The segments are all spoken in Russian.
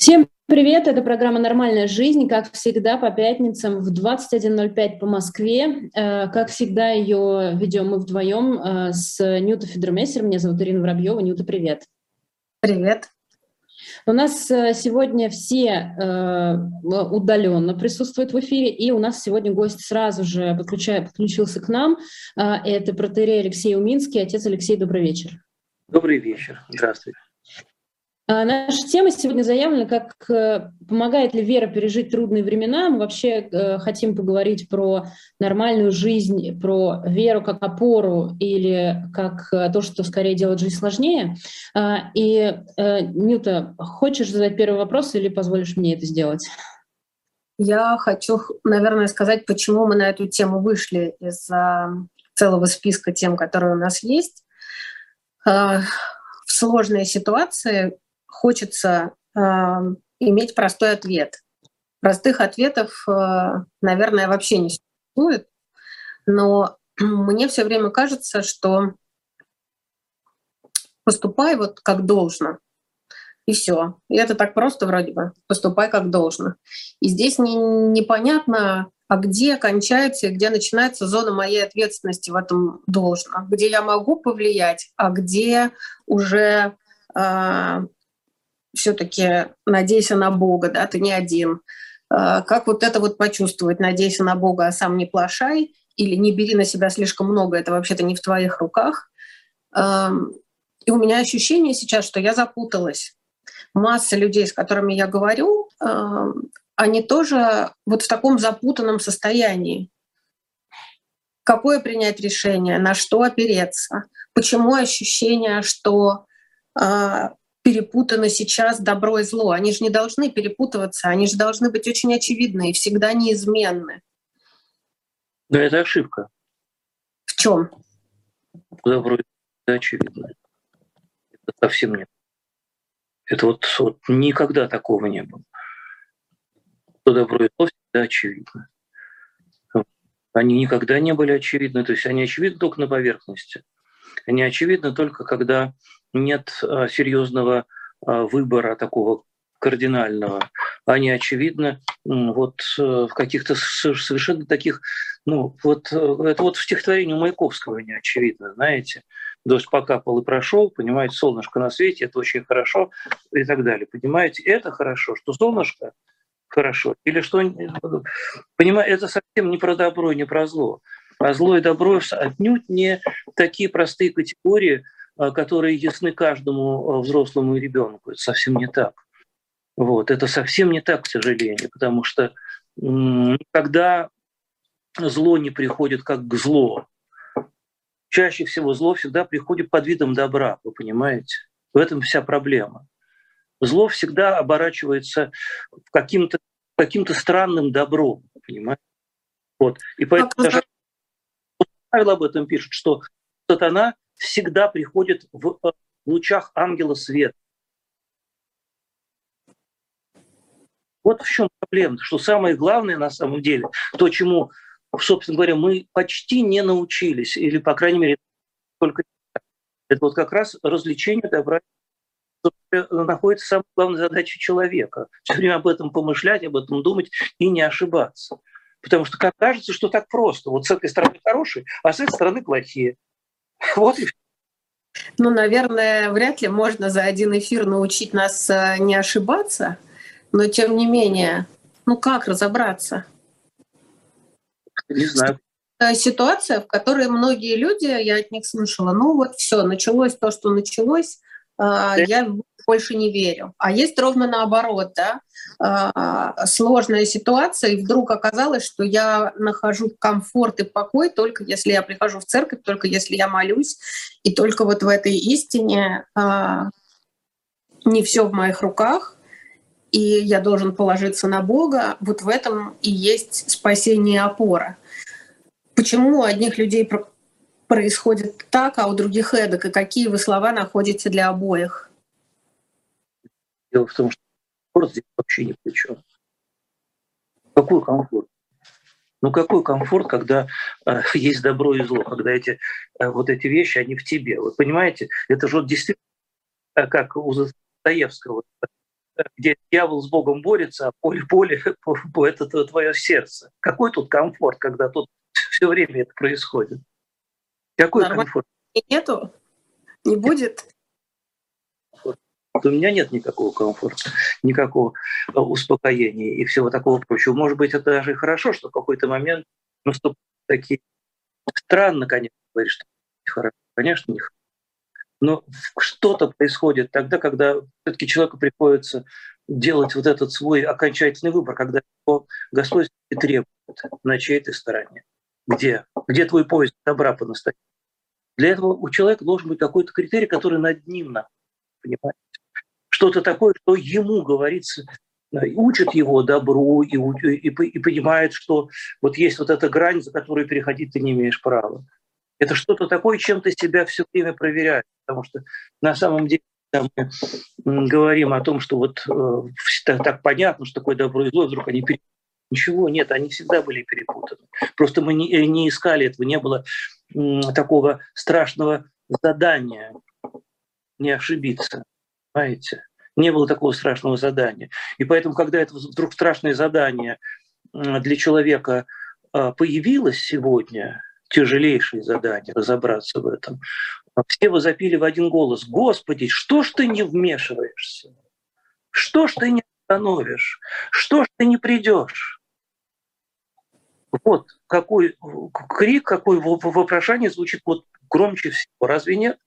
Всем привет! Это программа «Нормальная жизнь», как всегда, по пятницам в 21.05 по Москве. Э, как всегда, ее ведем мы вдвоем э, с Нюта Федермессер. Меня зовут Ирина Воробьева. Нюта, привет! Привет! У нас э, сегодня все удаленно присутствуют в эфире, и у нас сегодня гость сразу же подключился к нам. Это протерей Алексей Уминский. Отец Алексей, добрый вечер. Добрый вечер. Здравствуйте. А, наша тема сегодня заявлена как э, «Помогает ли вера пережить трудные времена?». Мы вообще э, хотим поговорить про нормальную жизнь, про веру как опору или как э, то, что скорее делает жизнь сложнее. А, и, Нюта, хочешь задать первый вопрос или позволишь мне это сделать? Я хочу, наверное, сказать, почему мы на эту тему вышли из целого списка тем, которые у нас есть. В сложной ситуации хочется э, иметь простой ответ. Простых ответов, э, наверное, вообще не существует, но мне все время кажется, что поступай вот как должно. И все. И это так просто вроде бы. Поступай как должно. И здесь не, непонятно, а где кончается и где начинается зона моей ответственности в этом должно. Где я могу повлиять, а где уже э, все-таки надейся на Бога, да, ты не один. А, как вот это вот почувствовать, надейся на Бога, а сам не плашай, или не бери на себя слишком много, это вообще-то не в твоих руках. И у меня ощущение сейчас, что я запуталась. Масса людей, с которыми я говорю, они тоже вот в таком запутанном состоянии. Какое принять решение, на что опереться? Почему ощущение, что а, перепутано сейчас добро и зло. Они же не должны перепутываться, они же должны быть очень очевидны и всегда неизменны. Да, это ошибка. В чем? Добро это очевидно. Это совсем нет. Это вот, вот никогда такого не было. Что добро и зло всегда очевидно. Они никогда не были очевидны, то есть они очевидны только на поверхности. Они очевидны только когда нет а, серьезного а, выбора такого кардинального. Они, очевидно, вот э, в каких-то совершенно таких, ну, вот э, это вот в стихотворении Маяковского не очевидно, знаете. Дождь покапал и прошел, понимаете, солнышко на свете, это очень хорошо и так далее. Понимаете, это хорошо, что солнышко хорошо, или что, понимаете, это совсем не про добро, не про зло. А зло и добро отнюдь не такие простые категории, которые ясны каждому а, взрослому ребенку. Это совсем не так. Вот. Это совсем не так, к сожалению, потому что когда зло не приходит как к злу, чаще всего зло всегда приходит под видом добра, вы понимаете? В этом вся проблема. Зло всегда оборачивается каким-то каким странным добром, понимаете? Вот. И поэтому даже Павел об этом пишет, что сатана всегда приходит в э, лучах ангела света. Вот в чем проблема, что самое главное на самом деле, то, чему, собственно говоря, мы почти не научились, или, по крайней мере, только это вот как раз развлечение добра находится самой главной задачей человека. Все время об этом помышлять, об этом думать и не ошибаться. Потому что кажется, что так просто. Вот с этой стороны хорошие, а с этой стороны плохие. Вот и ну, наверное, вряд ли можно за один эфир научить нас э, не ошибаться, но тем не менее, ну как разобраться? Не знаю. Ситуация, в которой многие люди, я от них слышала, ну вот все, началось то, что началось, а, я больше не верю. А есть ровно наоборот, да, а, сложная ситуация, и вдруг оказалось, что я нахожу комфорт и покой только если я прихожу в церковь, только если я молюсь, и только вот в этой истине а, не все в моих руках, и я должен положиться на Бога. Вот в этом и есть спасение и опора. Почему у одних людей происходит так, а у других эдак, и какие вы слова находите для обоих? Дело в том, что комфорт здесь вообще ни при чем. Какой комфорт? Ну какой комфорт, когда э, есть добро и зло, когда эти э, вот эти вещи, они в тебе. Вы понимаете, это же вот действительно, э, как у Достоевского, где дьявол с Богом борется, а поле поле это твое сердце. Какой тут комфорт, когда тут все время это происходит? Какой Нормально. комфорт? Нету, не будет. У меня нет никакого комфорта, никакого э, успокоения и всего такого прочего. Может быть, это даже и хорошо, что в какой-то момент наступают такие... Странно, конечно, говорить, что хорошо. Конечно, не. Но что-то происходит тогда, когда все-таки человеку приходится делать вот этот свой окончательный выбор, когда его Господь требует на чьей-то стороне. Где? Где твой поезд добра по-настоящему? Для этого у человека должен быть какой-то критерий, который над ним, понимаете? Что-то такое, что ему говорится, учат его добру и, и, и понимает, что вот есть вот эта грань, за которую переходить ты не имеешь права. Это что-то такое, чем ты себя все время проверяешь. Потому что на самом деле когда мы говорим о том, что вот э, так, так понятно, что такое добро и зло, вдруг они перепутаны. Ничего, нет, они всегда были перепутаны. Просто мы не, не искали этого, не было м, такого страшного задания не ошибиться. Понимаете? Не было такого страшного задания. И поэтому, когда это вдруг страшное задание для человека э, появилось сегодня, тяжелейшее задание разобраться в этом. Все возопили в один голос, Господи, что ж ты не вмешиваешься? Что ж ты не остановишь? Что ж ты не придешь? Вот какой крик, какое вопрошание звучит вот громче всего. Разве нет?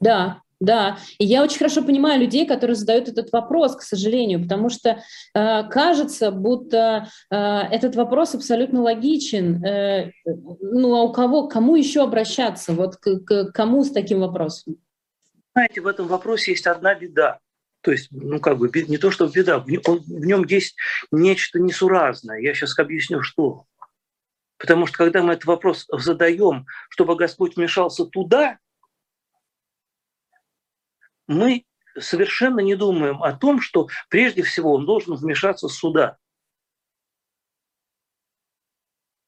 Да, да, и я очень хорошо понимаю людей, которые задают этот вопрос, к сожалению, потому что э, кажется, будто э, этот вопрос абсолютно логичен. Э, ну а у кого, кому еще обращаться? Вот к, к кому с таким вопросом? Знаете, в этом вопросе есть одна беда. То есть, ну как бы, не то, что беда, в нем есть нечто несуразное. Я сейчас объясню, что. Потому что когда мы этот вопрос задаем, чтобы Господь вмешался туда, мы совершенно не думаем о том, что прежде всего он должен вмешаться суда.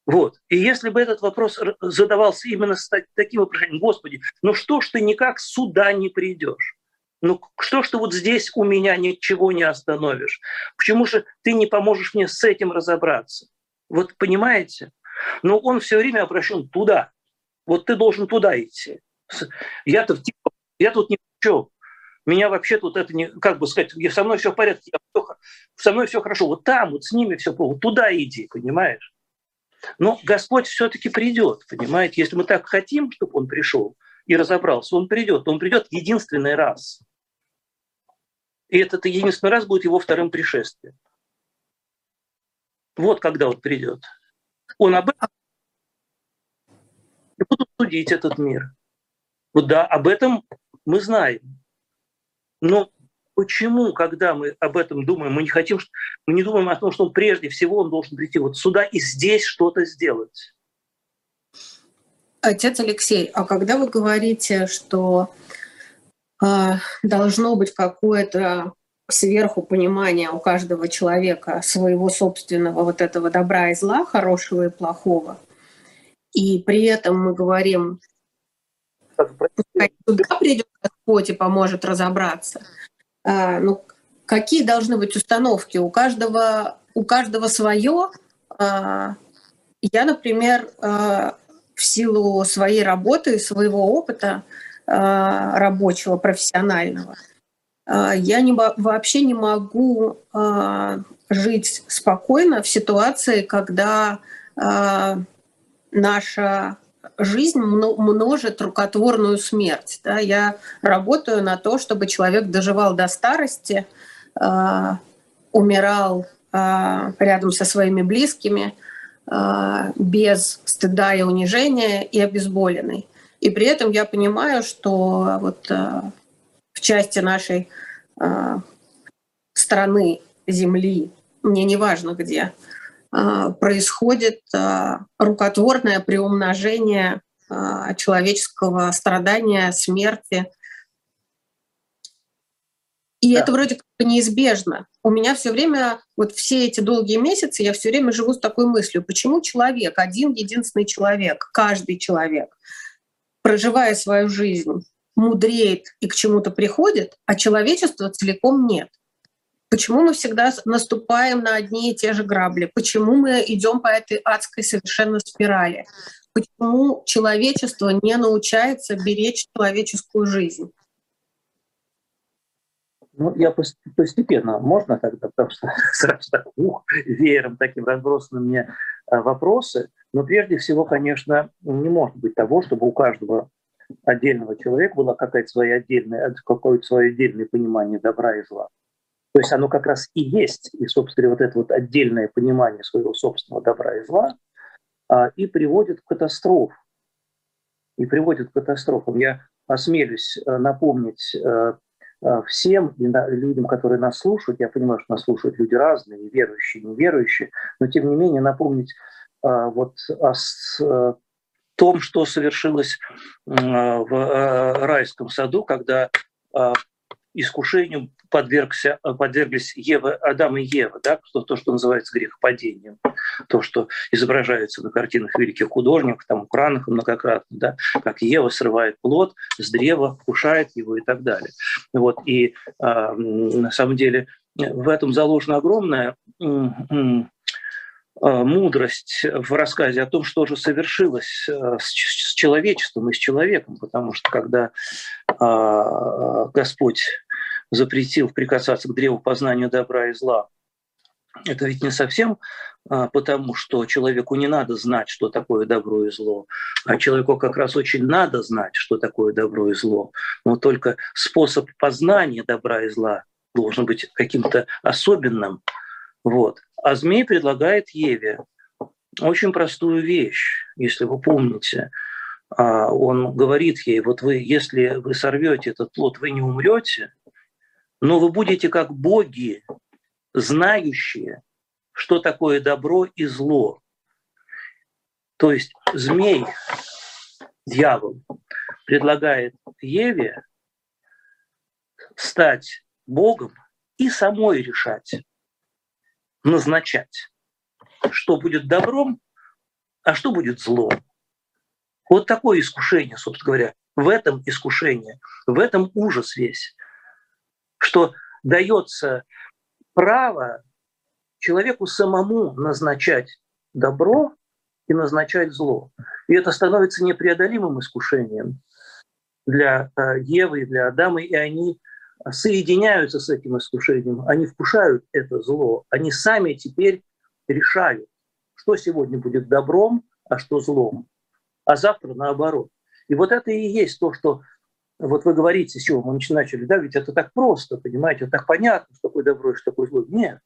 Вот. И если бы этот вопрос задавался именно с таким вопросом, Господи, ну что ж ты никак сюда не придешь? Ну что ж ты вот здесь у меня ничего не остановишь? Почему же ты не поможешь мне с этим разобраться? Вот понимаете? Но он все время обращен туда. Вот ты должен туда идти. Я-то типа, я тут ни в чем меня вообще тут это не, как бы сказать, со мной все в порядке, я, со мной все хорошо, вот там, вот с ними все плохо, туда иди, понимаешь? Но Господь все-таки придет, понимаете? Если мы так хотим, чтобы Он пришел и разобрался, Он придет, Он придет единственный раз. И этот единственный раз будет Его вторым пришествием. Вот когда Он придет. Он об этом и будут судить этот мир. Вот да, об этом мы знаем. Но почему, когда мы об этом думаем, мы не хотим, мы не думаем о том, что он прежде всего он должен прийти вот сюда и здесь что-то сделать? Отец Алексей, а когда вы говорите, что э, должно быть какое-то сверху понимание у каждого человека своего собственного вот этого добра и зла, хорошего и плохого, и при этом мы говорим, пускай туда придет И поможет разобраться. А, ну, какие должны быть установки? У каждого, у каждого свое. А, я, например, а, в силу своей работы, своего опыта рабочего, профессионального, я не, вообще не могу жить спокойно в ситуации, когда наша жизнь множит рукотворную смерть. Да? Я работаю на то, чтобы человек доживал до старости, э, умирал э, рядом со своими близкими, э, без стыда и унижения и обезболенный. И при этом я понимаю, что вот э, в части нашей э, страны, земли, мне не важно где, а, происходит а, рукотворное приумножение а, человеческого страдания, смерти. И да. это вроде как неизбежно. У меня все время, вот все эти долгие месяцы, я все время живу с такой мыслью, почему человек, один единственный человек, каждый человек, проживая свою жизнь, мудреет и к чему-то приходит, а человечество целиком нет. Почему мы всегда наступаем на одни и те же грабли? Почему мы идем по этой адской совершенно спирали? Почему человечество не научается беречь человеческую жизнь? Ну, я постепенно, можно тогда, потому что сразу так, ух, веером таким разбросаны мне э, вопросы. Но прежде всего, конечно, не может быть того, чтобы у каждого отдельного человека было какое-то свое отдельное, какое-то свое отдельное понимание добра и зла. То есть оно как раз и есть, и, собственно, вот это вот отдельное понимание своего собственного добра и зла а, и приводит к катастрофам. И приводит к катастрофам. Я осмелюсь э, напомнить э, Э, всем и людям, которые нас слушают, я понимаю, что нас слушают люди разные, верующие, неверующие, но тем не менее напомнить вот о том, что совершилось в райском саду, когда искушению подвергся, подверглись Ева, Адам и Ева, да, то, то, что называется грехопадением, то, что изображается на картинах великих художников, там, укранах многократно, да, как Ева срывает плод с древа, вкушает его и так далее. Вот, и э, на самом деле в этом заложена огромная мудрость в рассказе о том, что же совершилось с человечеством и с человеком, потому что когда Господь запретил прикасаться к древу познания добра и зла. Это ведь не совсем а, потому, что человеку не надо знать, что такое добро и зло, а человеку как раз очень надо знать, что такое добро и зло. Но только способ познания добра и зла должен быть каким-то особенным. Вот. А змей предлагает Еве очень простую вещь, если вы помните. А, он говорит ей, вот вы, если вы сорвете этот плод, вы не умрете, но вы будете как боги, знающие, что такое добро и зло. То есть змей, дьявол, предлагает Еве стать Богом и самой решать, назначать, что будет добром, а что будет злом. Вот такое искушение, собственно говоря. В этом искушение, в этом ужас весь что дается право человеку самому назначать добро и назначать зло. И это становится непреодолимым искушением для э, Евы для Адама, и они соединяются с этим искушением, они вкушают это зло, они сами теперь решают, что сегодня будет добром, а что злом, а завтра наоборот. И вот это и есть то, что вот вы говорите, с чего мы начали, да, ведь это так просто, понимаете, так понятно, что такое добро и что такое зло. Нет.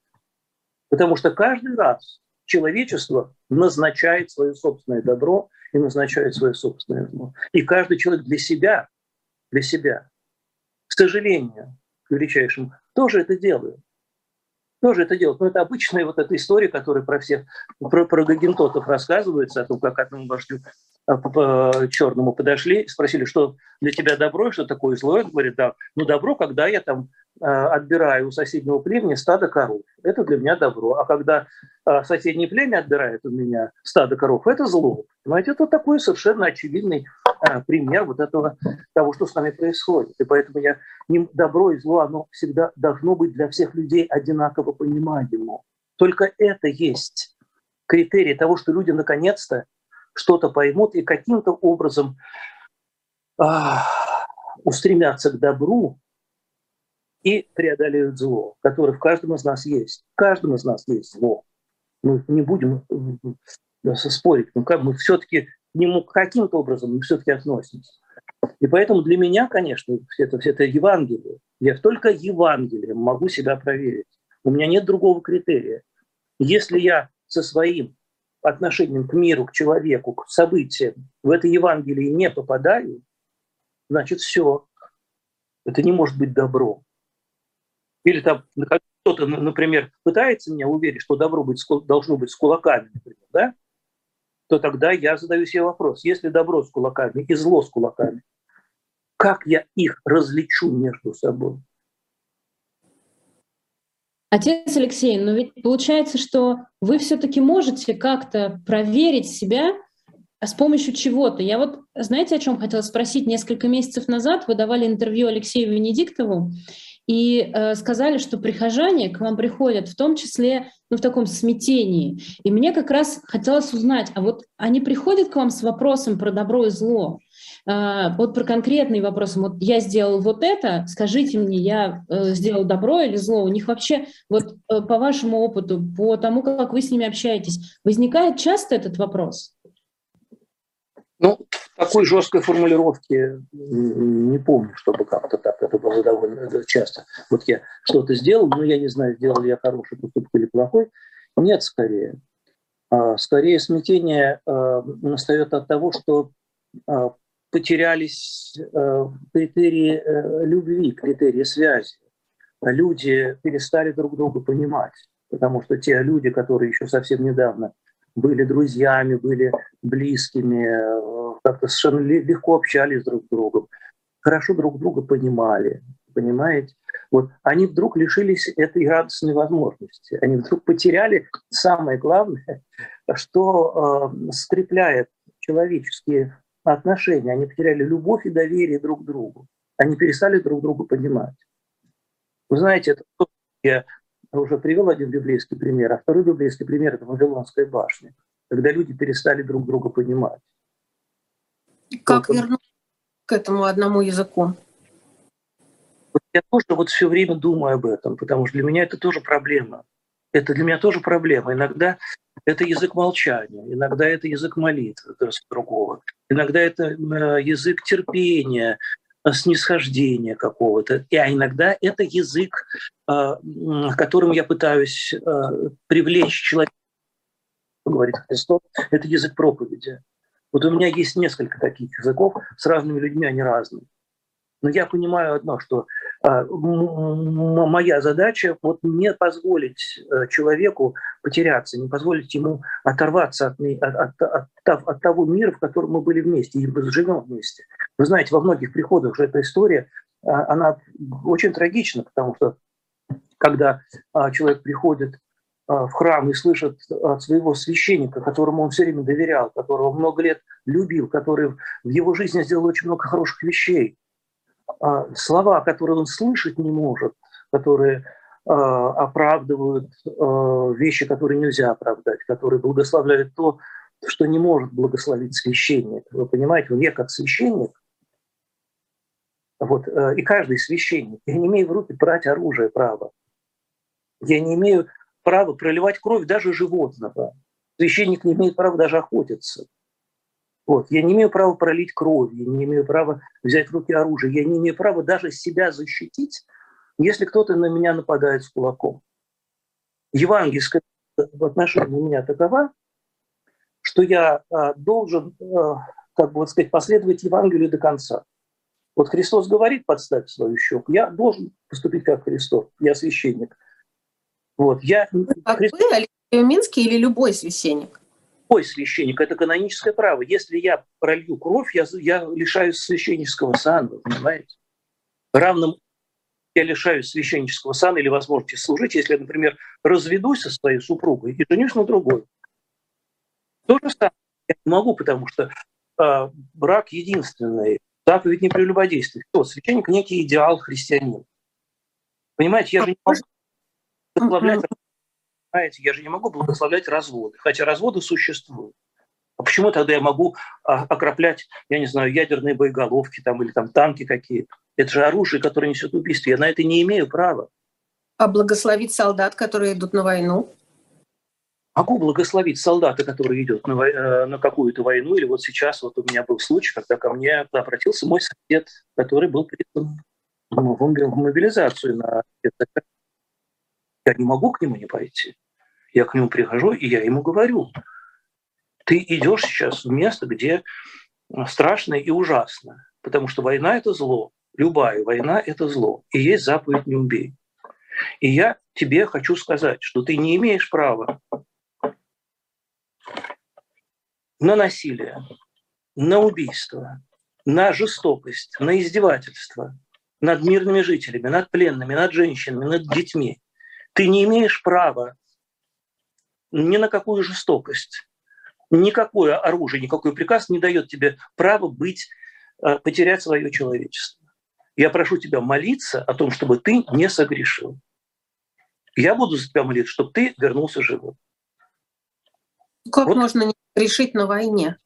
Потому что каждый раз человечество назначает свое собственное добро и назначает свое собственное зло. И каждый человек для себя, для себя, к сожалению, к величайшему, тоже это делает. Тоже это делает. Но это обычная вот эта история, которая про всех, про, про гагентотов рассказывается, о том, как одному вождю Э, по черному подошли, спросили, что для тебя добро, что такое зло. Он говорит, да, ну добро, когда я там э, отбираю у соседнего племени стадо коров. Это для меня добро. А когда э, соседнее племя отбирает у меня стадо коров, это зло. Понимаете, это такой совершенно очевидный пример вот этого, того, что с нами происходит. И поэтому я, добро и зло, оно всегда должно быть для всех людей одинаково понимаемо. Только это есть критерий того, что люди наконец-то что-то поймут и каким-то образом а, устремятся к добру и преодолеют зло, которое в каждом из нас есть. В каждом из нас есть зло. Мы не будем спорить, но как мы все-таки нему каким-то образом мы все-таки относимся. И поэтому для меня, конечно, это, это Евангелие. Я только Евангелием могу себя проверить. У меня нет другого критерия. Если я со своим отношением к миру, к человеку, к событиям в это Евангелие не попадаю, значит, все. Это не может быть добро. Или там кто-то, например, пытается меня уверить, что добро быть, должно быть с кулаками, например, да? То тогда я задаю себе вопрос, если добро с кулаками и зло с кулаками, как я их различу между собой? Отец Алексей, но ведь получается, что вы все-таки можете как-то проверить себя с помощью чего-то. Я вот, знаете, о чем хотела спросить? Несколько месяцев назад вы давали интервью Алексею Венедиктову и э, сказали, что прихожане к вам приходят в том числе ну, в таком смятении. И мне как раз хотелось узнать, а вот они приходят к вам с вопросом про добро и зло? А, вот про конкретные вопросы. Вот я сделал вот это, скажите мне, я э, сделал добро или зло? У них вообще, вот э, по вашему опыту, по тому, как вы с ними общаетесь, возникает часто этот вопрос? Ну, такой жесткой формулировки не помню, чтобы как-то так это было довольно часто. Вот я что-то сделал, но я не знаю, сделал ли я хороший поступок или плохой. Нет, скорее. А, скорее смятение а, настает от того, что потерялись э, критерии э, любви, критерии связи. Люди перестали друг друга понимать, потому что те люди, которые еще совсем недавно были друзьями, были близкими, э, как-то совершенно легко общались друг с другом, хорошо друг друга понимали, понимаете? Вот они вдруг лишились этой радостной возможности. Они вдруг потеряли самое главное, что э, скрепляет человеческие отношения, они потеряли любовь и доверие друг к другу. Они перестали друг друга понимать. Вы знаете, это я уже привел один библейский пример, а второй библейский пример – это Вавилонская башня, когда люди перестали друг друга понимать. Как вот, вернуться к этому одному языку? Я тоже вот все время думаю об этом, потому что для меня это тоже проблема. Это для меня тоже проблема. Иногда это язык молчания, иногда это язык молитвы, другого, иногда это э, язык терпения, снисхождения какого-то, и, а иногда это язык, э, которым я пытаюсь привлечь человека, говорит Христос, это язык проповеди. Вот у меня есть несколько таких языков, с разными людьми они разные. Но я понимаю одно, что а, моя задача вот не позволить э, человеку потеряться, не позволить ему оторваться от, от, от, от того мира, в котором мы были вместе и живем вместе. Вы знаете, во многих приходах уже эта история, а, она очень трагична, потому что когда а, человек приходит в храм и слышит от своего священника, которому он все время доверял, которого много лет любил, который в его жизни сделал очень много хороших вещей, а, слова, которые он слышать не может, которые а, оправдывают а, вещи, которые нельзя оправдать, которые благословляют то, что не может благословить священник. Вы понимаете, я как священник, вот, и каждый священник, я не имею в руки брать оружие право. Я не имею права проливать кровь даже животного. Священник не имеет права даже охотиться. Вот. Я не имею права пролить кровь, я не имею права взять в руки оружие, я не имею права даже себя защитить, если кто-то на меня нападает с кулаком. Евангельская в отношении меня такова, что я а, должен, а, как бы вот сказать, последовать Евангелию до конца. Вот Христос говорит, подставь свою щеку, я должен поступить как Христос, я священник. Вот, я... Как Христос... вы, Алексей Минский или любой священник? любой священник, это каноническое право. Если я пролью кровь, я, я лишаюсь священнического сана, понимаете? Равным я лишаюсь священнического сана или возможности служить, если я, например, разведусь со своей супругой и женюсь на другой. То же самое я не могу, потому что э, брак единственный, заповедь не прелюбодействия. Кто? Священник – некий идеал христианина. Понимаете, я же не могу прославлять Понимаете, я же не могу благословлять разводы, хотя разводы существуют. А почему тогда я могу а, окроплять, я не знаю, ядерные боеголовки там, или там танки какие-то? Это же оружие, которое несет убийство. Я на это не имею права. А благословить солдат, которые идут на войну? Могу благословить солдата, который идет на, э, на какую-то войну. Или вот сейчас вот у меня был случай, когда ко мне обратился мой сосед, который был призван в мобилизацию на я не могу к нему не пойти. Я к нему прихожу, и я ему говорю, ты идешь сейчас в место, где страшно и ужасно, потому что война – это зло. Любая война – это зло. И есть заповедь «не убей». И я тебе хочу сказать, что ты не имеешь права на насилие, на убийство, на жестокость, на издевательство над мирными жителями, над пленными, над женщинами, над детьми. Ты не имеешь права ни на какую жестокость, Никакое оружие, никакой приказ не дает тебе права быть, э, потерять свое человечество. Я прошу тебя молиться о том, чтобы ты не согрешил. Я буду за тебя молиться, чтобы ты вернулся живым. Как вот. можно не грешить на войне?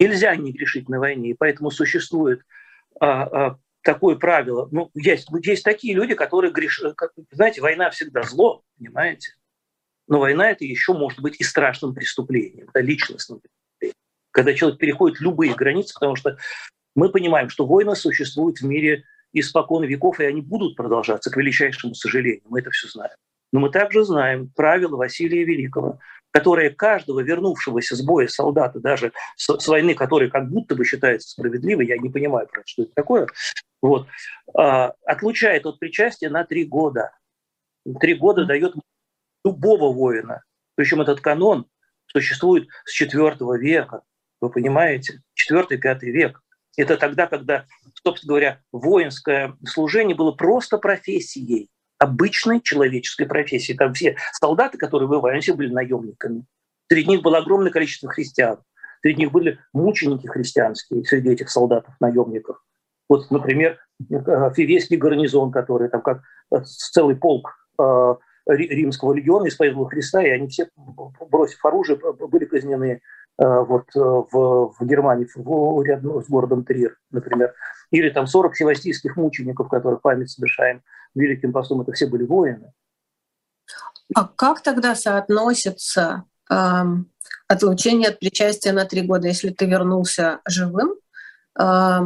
Нельзя не грешить на войне, и поэтому существует а, а, такое правило. Ну, есть, есть такие люди, которые грешат. Знаете, война всегда зло, понимаете? Но война это еще может быть и страшным преступлением, да, личностным преступлением. Когда человек переходит любые границы, потому что мы понимаем, что войны существуют в мире испокон веков, и они будут продолжаться, к величайшему сожалению. Мы это все знаем. Но мы также знаем правила Василия Великого, которое каждого вернувшегося с боя солдата, даже с, с войны, которая как будто бы считается справедливой, я не понимаю, что это такое, вот, э, отлучает от причастия на три года. Три года дает любого воина. Причем этот канон существует с IV века, вы понимаете? IV-V век. Это тогда, когда, собственно говоря, воинское служение было просто профессией, обычной человеческой профессией. Там все солдаты, которые воевали, все были наемниками. Среди них было огромное количество христиан. Среди них были мученики христианские, среди этих солдатов-наемников. Вот, например, Фивейский гарнизон, который там как целый полк э, римского легиона исповедовал Христа, и они все, бросив оружие, были казнены э, вот, э, в, в Германии, в, рядом с городом Трир, например. Или там 40 севастийских мучеников, которых память совершаем великим постом, это все были воины. А как тогда соотносится э, отлучение от причастия на три года, если ты вернулся живым? Э,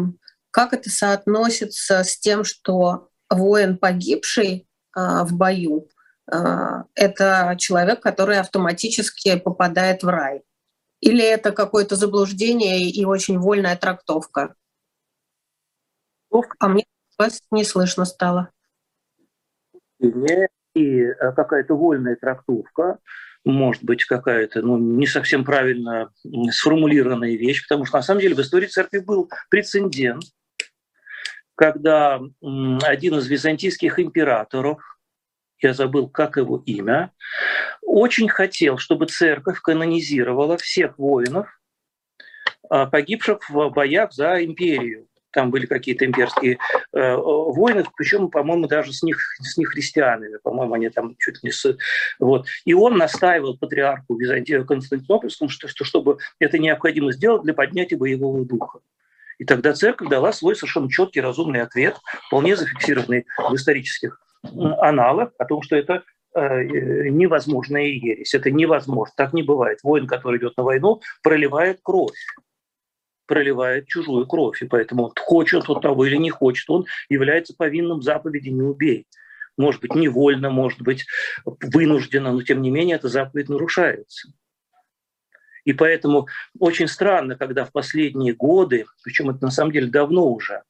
как это соотносится с тем, что воин, погибший э, в бою, Э, это человек, который автоматически попадает в рай? Или это какое-то заблуждение и очень вольная трактовка? А мне вас не слышно стало. И э, какая-то вольная трактовка, может быть, какая-то ну, не совсем правильно сформулированная вещь, потому что на самом деле в истории церкви был прецедент, когда один из византийских императоров я забыл, как его имя, очень хотел, чтобы церковь канонизировала всех воинов, а, погибших в боях за империю. Там были какие-то имперские э, войны, причем, по-моему, даже с них, с них христианами, по-моему, они там чуть не с... Вот. И он настаивал патриарху Византию Константинопольскому, что, что чтобы это необходимо сделать для поднятия боевого духа. И тогда церковь дала свой совершенно четкий, разумный ответ, вполне зафиксированный в исторических аналог о том, что это невозможная ересь. Это невозможно. Так не бывает. Воин, который идет на войну, проливает кровь проливает чужую кровь. И поэтому хочет он того или не хочет, он является повинным заповеди «не убей». Может быть, невольно, может быть, вынужденно, но тем не менее эта заповедь нарушается. И поэтому очень странно, когда в последние годы, причем это на самом деле давно уже,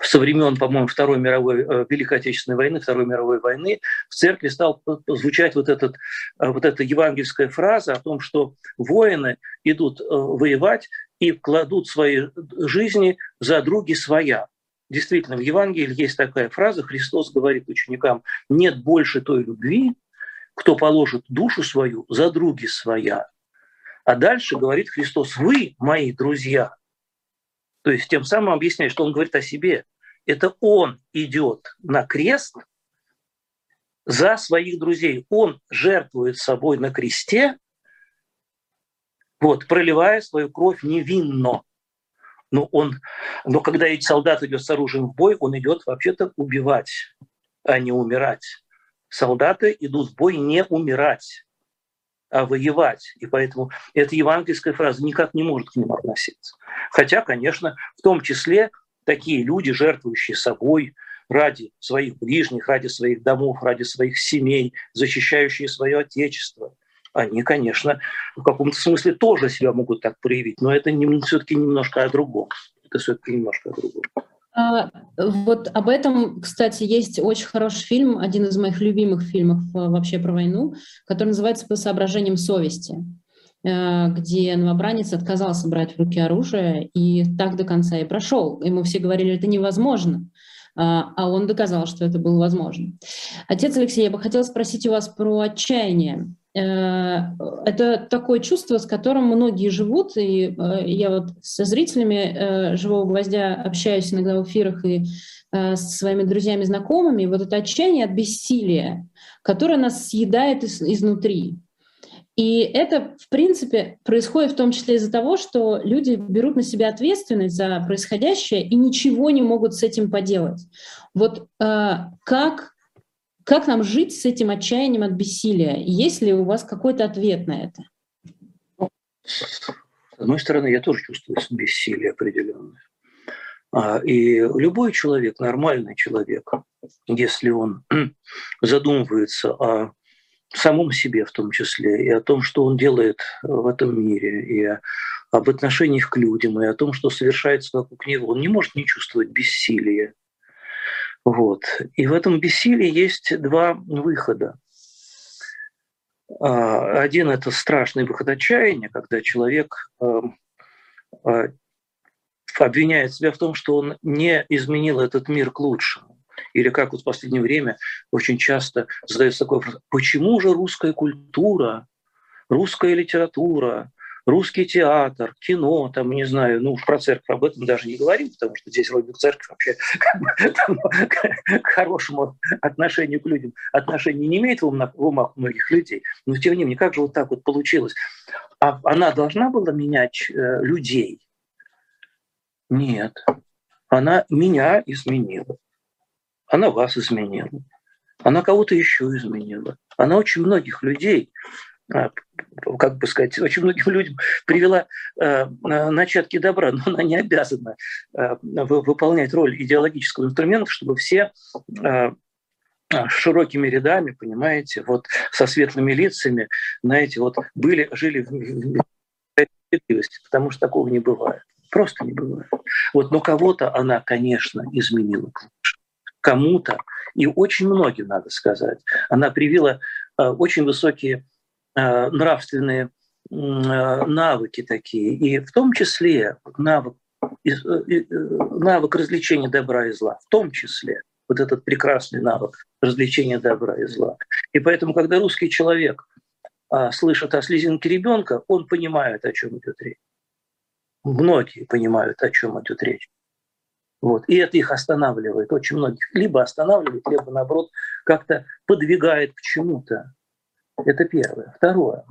со времен, по-моему, Второй мировой, э, Великой Отечественной войны, Второй мировой войны, в церкви стал звучать вот, этот, э, вот эта евангельская фраза о том, что воины идут э, воевать и кладут свои жизни за други своя. Действительно, в Евангелии есть такая фраза, Христос говорит ученикам, нет больше той любви, кто положит душу свою за други своя. А дальше говорит Христос, вы, мои друзья, то есть тем самым объясняет, что он говорит о себе. Это он идет на крест за своих друзей. Он жертвует собой на кресте, вот, проливая свою кровь невинно. Но, он, но когда эти солдат идет с оружием в бой, он идет вообще-то убивать, а не умирать. Солдаты идут в бой не умирать а воевать. И поэтому эта евангельская фраза никак не может к ним относиться. Хотя, конечно, в том числе такие люди, жертвующие собой ради своих ближних, ради своих домов, ради своих семей, защищающие свое отечество, они, конечно, в каком-то смысле тоже себя могут так проявить, но это все-таки немножко о другом. Это все-таки немножко о другом. А, вот об этом, кстати, есть очень хороший фильм, один из моих любимых фильмов э, вообще про войну, который называется «По соображениям совести», где новобранец отказался брать в руки оружие и так до конца и прошел. Ему все говорили, это невозможно, а, а он доказал, что это было возможно. Отец Алексей, я бы хотела спросить у вас про отчаяние. это такое чувство, с которым многие живут, и я вот со зрителями «Живого гвоздя» общаюсь иногда в эфирах и со своими друзьями, знакомыми, вот это отчаяние от бессилия, которое нас съедает из, изнутри. И это, в принципе, происходит в том числе из-за того, что люди берут на себя ответственность за происходящее и ничего не могут с этим поделать. Вот э, как, как нам жить с этим отчаянием от бессилия? Есть ли у вас какой-то ответ на это? С одной стороны, я тоже чувствую бессилие определенное. А, и любой человек, нормальный человек, если он задумывается о самом себе в том числе, и о том, что он делает в этом мире, и об отношениях к людям, и о том, что совершается вокруг него. Он не может не чувствовать бессилия. Вот. И в этом бессилии есть два выхода. А, один – это страшный выход отчаяния, когда человек эм, а, обвиняет себя в том, что он не изменил этот мир к лучшему. Или как вот в последнее время очень часто задается такой вопрос, почему же русская культура, русская литература, русский театр, кино, там, не знаю, ну, про церковь об этом даже не говорим, потому что здесь вроде церковь вообще к хорошему отношению к людям отношения не имеет в умах многих людей. Но тем не менее, как же вот так вот получилось? А она должна была менять э, людей? Нет. Она меня изменила. Она вас изменила. Она кого-то еще изменила. Она очень многих людей, а, как бы сказать, очень многим людям привела э, начатки добра, но она не обязана э, выполнять роль идеологического инструмента, чтобы все широкими рядами, понимаете, вот со светлыми лицами, знаете, вот были, жили в справедливости, потому что такого не бывает. Просто не бывает. Вот, но кого-то она, конечно, изменила к кому-то, и очень многим, надо сказать. Она привила э, очень высокие э, нравственные э, навыки такие, и в том числе навык, навык развлечения добра и зла, в том числе вот этот прекрасный навык развлечения добра и зла. И поэтому, когда русский человек слышит о слезинке ребенка, он понимает, о чем идет речь. Многие понимают, о чем идет речь. Вот. И это их останавливает, очень многих. Либо останавливает, либо, наоборот, как-то подвигает к чему-то. Это первое. Второе.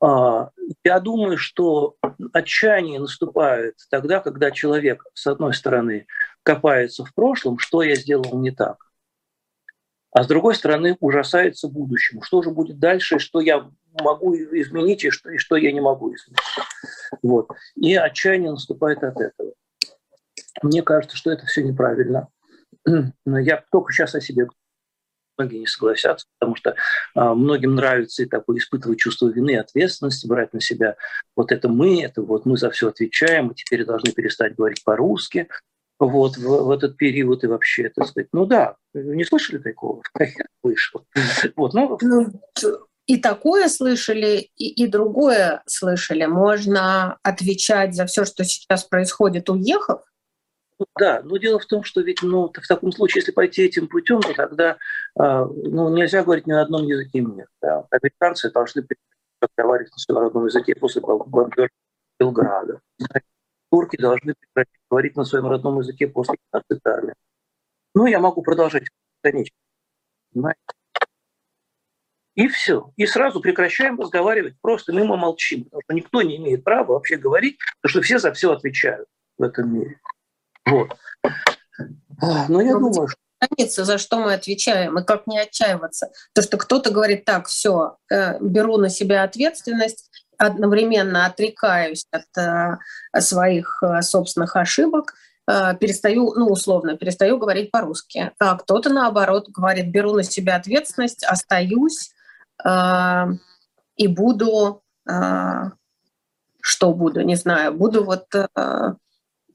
А, я думаю, что отчаяние наступает тогда, когда человек, с одной стороны, копается в прошлом, что я сделал не так, а с другой стороны, ужасается будущему. Что же будет дальше, что я могу изменить и что, и что я не могу изменить. Вот. И отчаяние наступает от этого. Мне кажется, что это все неправильно. Но я только сейчас о себе многие не согласятся, потому что а, многим нравится и такое испытывать чувство вины и ответственности, брать на себя вот это мы, это вот мы за все отвечаем, мы теперь должны перестать говорить по-русски вот в, в этот период и вообще, так сказать. Ну да, не слышали такого? Я слышал. Вот, ну, ну, и такое слышали, и, и другое слышали. Можно отвечать за все, что сейчас происходит, уехав, да, но дело в том, что ведь ну, в таком случае, если пойти этим путем, то тогда а, ну, нельзя говорить ни на одном языке мира. Да. Американцы должны разговаривать на своем родном языке после бомбежки Белграда. Турки должны говорить на своем родном языке после Италии. Ну, я могу продолжать бесконечно. И все. И сразу прекращаем разговаривать. Просто мы молчим. Потому что никто не имеет права вообще говорить, потому что все за все отвечают в этом мире. Вот. Но я Но думаю, что границы, за что мы отвечаем, и как не отчаиваться. То, что кто-то говорит, так, все, э, беру на себя ответственность, одновременно отрекаюсь от э, своих э, собственных ошибок, перестаю, ну, условно, перестаю говорить по-русски. А кто-то, наоборот, говорит, беру на себя ответственность, остаюсь и буду, что буду, не знаю, буду вот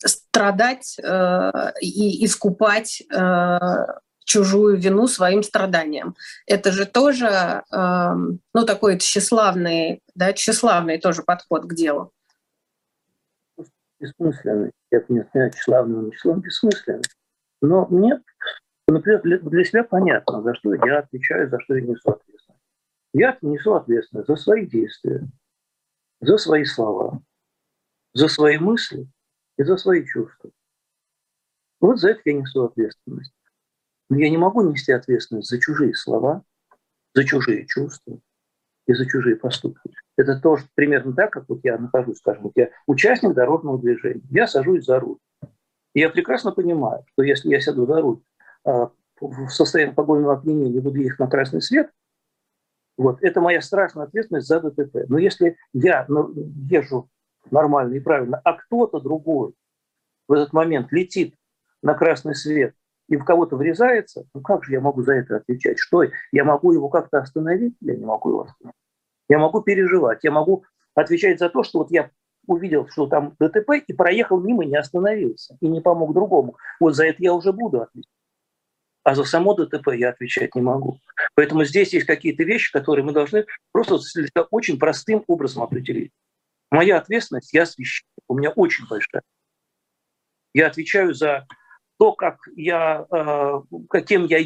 страдать э, и искупать э, чужую вину своим страданием. Это же тоже, э, ну, такой тщеславный, да, тщеславный тоже подход к делу. Бессмысленный. Я не знаю, тщеславным числом бессмысленный. Но мне, например, для, себя понятно, за что я отвечаю, за что я несу ответственность. Я несу ответственность за свои действия, за свои слова, за свои мысли и за свои чувства. Вот за это я несу ответственность. Но я не могу нести ответственность за чужие слова, за чужие чувства и за чужие поступки. Это тоже примерно так, как вот я нахожусь, скажем, вот я участник дорожного движения, я сажусь за руль. И я прекрасно понимаю, что если я сяду за руль а, в состоянии алкогольного опьянения буду ехать на красный свет, вот, это моя страшная ответственность за ДТП. Но если я езжу нормально и правильно, а кто-то другой в этот момент летит на красный свет и в кого-то врезается, ну как же я могу за это отвечать? Что я могу его как-то остановить? Я не могу его остановить. Я могу переживать, я могу отвечать за то, что вот я увидел, что там ДТП, и проехал мимо, не остановился, и не помог другому. Вот за это я уже буду отвечать. А за само ДТП я отвечать не могу. Поэтому здесь есть какие-то вещи, которые мы должны просто очень простым образом определить. Моя ответственность, я священник, у меня очень большая. Я отвечаю за то, как я, э, каким я,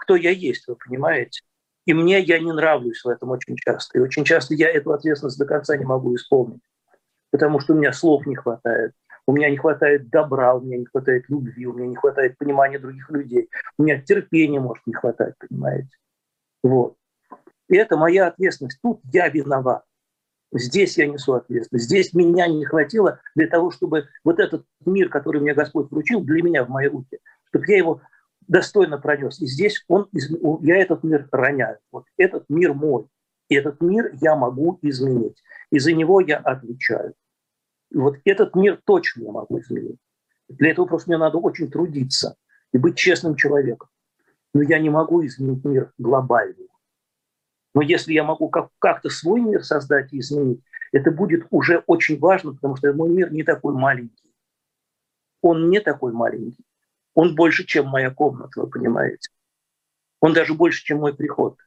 кто я есть, вы понимаете. И мне я не нравлюсь в этом очень часто. И очень часто я эту ответственность до конца не могу исполнить, потому что у меня слов не хватает, у меня не хватает добра, у меня не хватает любви, у меня не хватает понимания других людей, у меня терпения может не хватать, понимаете. Вот. И это моя ответственность. Тут я виноват. Здесь я несу ответственность. Здесь меня не хватило для того, чтобы вот этот мир, который мне Господь вручил, для меня в мои руки, чтобы я его достойно пронес. И здесь он, я этот мир роняю. Вот этот мир мой. И этот мир я могу изменить. И за него я отвечаю. И вот этот мир точно я могу изменить. Для этого просто мне надо очень трудиться и быть честным человеком. Но я не могу изменить мир глобальный. Но если я могу как- как-то свой мир создать и изменить, это будет уже очень важно, потому что мой мир не такой маленький. Он не такой маленький. Он больше, чем моя комната, вы понимаете. Он даже больше, чем мой приход,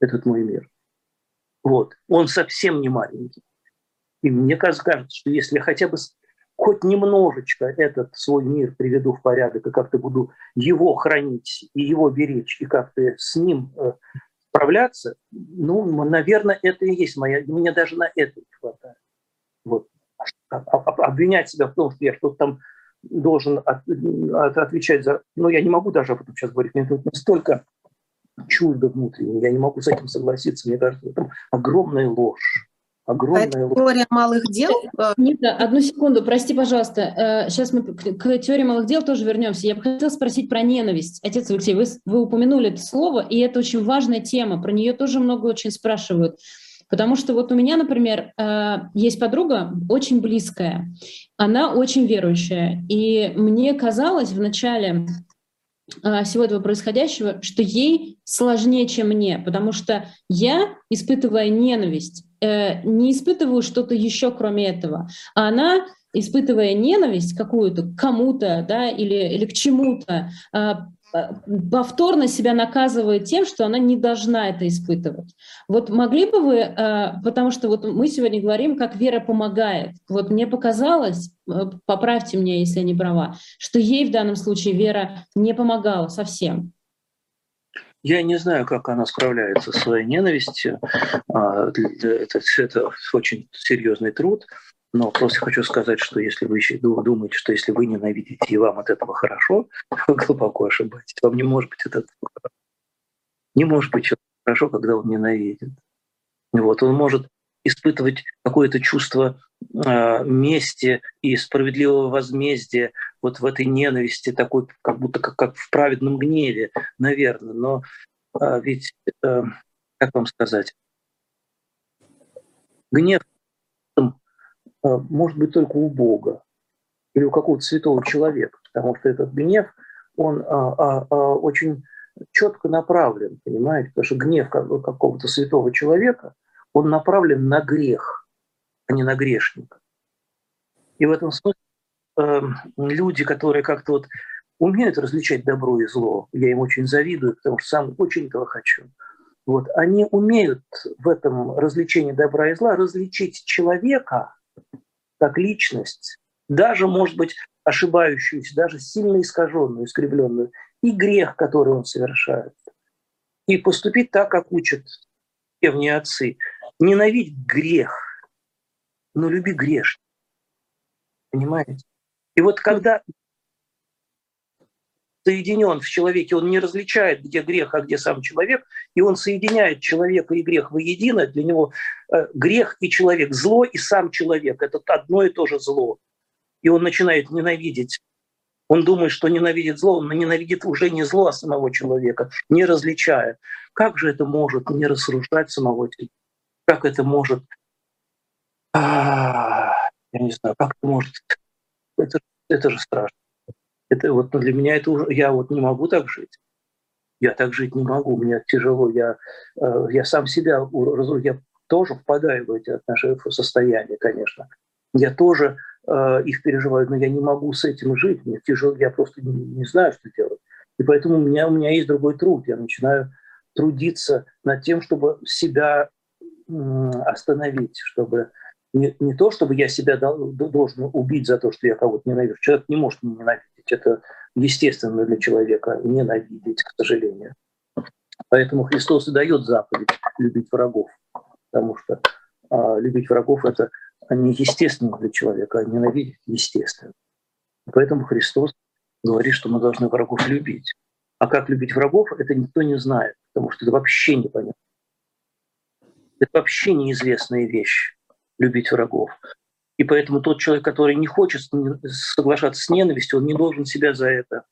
этот мой мир. Вот. Он совсем не маленький. И мне кажется, что если я хотя бы хоть немножечко этот свой мир приведу в порядок и как-то буду его хранить и его беречь, и как-то с ним э, справляться, ну, наверное, это и есть моя... Мне даже на это не хватает. Вот. А, а, а, обвинять себя в том, что я что-то там должен от, от, отвечать за... Ну, я не могу даже об этом сейчас говорить. Мне тут настолько чуждо внутренне. Я не могу с этим согласиться. Мне кажется, это огромная ложь. Огромная а ложь. теория малых дел? Э, Нита, одну секунду, прости, пожалуйста. Сейчас э, мы к теории малых дел тоже вернемся. Я бы хотела спросить про ненависть. Отец Алексей, вы, вы упомянули это слово, и это очень важная тема. Про нее тоже много очень спрашивают. Потому что вот у меня, например, э, есть подруга очень близкая, она очень верующая, и мне казалось в начале всего этого происходящего, что ей сложнее, чем мне, потому что я, испытывая ненависть, э, не испытываю что-то еще кроме этого, а она испытывая ненависть какую-то к кому-то да, или, или к чему-то, Э, повторно себя наказывает тем, что она не должна это испытывать. Вот могли бы вы, э, потому что вот мы сегодня говорим, как вера помогает. Вот мне показалось, э, поправьте меня, если я не права, что ей в данном случае вера не помогала совсем. Я не знаю, как она справляется со своей ненавистью. А, это, это очень серьезный труд. Но просто хочу сказать, что если вы еще думаете, что если вы ненавидите и вам от этого хорошо, вы глубоко ошибаетесь. Вам не может быть хорошо. Не может быть хорошо, когда он ненавидит. Вот, он может испытывать какое-то чувство э, мести и справедливого возмездия вот в этой ненависти, такой, как будто как, как в праведном гневе, наверное. Но э, ведь, э, как вам сказать, гнев а, может быть только у Бога или у какого-то святого человека, потому что этот гнев, он а, а, а, очень четко направлен, понимаете, потому что гнев какого-то святого человека, он направлен на грех, а не на грешника. И в этом смысле э, люди, которые как-то вот умеют различать добро и зло, я им очень завидую, потому что сам очень этого хочу. Вот, они умеют в этом развлечении добра и зла различить человека как личность, даже, может быть, ошибающуюся, даже сильно искаженную, искривленную, и грех, который он совершает. И поступить так, как учат древние отцы, ненавидь грех, но люби грешник. Понимаете? И вот когда соединен в человеке, он не различает, где грех, а где сам человек, и он соединяет человека и грех воедино, для него э, грех и человек, зло и сам человек – это одно и то же зло. И он начинает ненавидеть. Он думает, что ненавидит зло, он ненавидит уже не зло, а самого человека, не различая. Как же это может не разрушать самого человека? Как это может, а, я не знаю, как это может, это, это же страшно. Это вот для меня это уже, я вот не могу так жить. Я так жить не могу, мне тяжело, я, э, я сам себя, я тоже впадаю в эти отношения, в состояние, конечно. Я тоже э, их переживаю, но я не могу с этим жить, мне тяжело, я просто не, не знаю, что делать. И поэтому у меня, у меня есть другой труд, я начинаю трудиться над тем, чтобы себя остановить, чтобы не, не то, чтобы я себя должен убить за то, что я кого-то ненавижу. Человек не может не ненавидеть. Это естественно для человека ненавидеть, к сожалению. Поэтому Христос и дает заповедь любить врагов. Потому что а, любить врагов – это не естественно для человека, а ненавидеть естественно. Поэтому Христос говорит, что мы должны врагов любить. А как любить врагов, это никто не знает, потому что это вообще непонятно. Это вообще неизвестная вещь любить врагов. И поэтому тот человек, который не хочет соглашаться с ненавистью, он не должен себя за это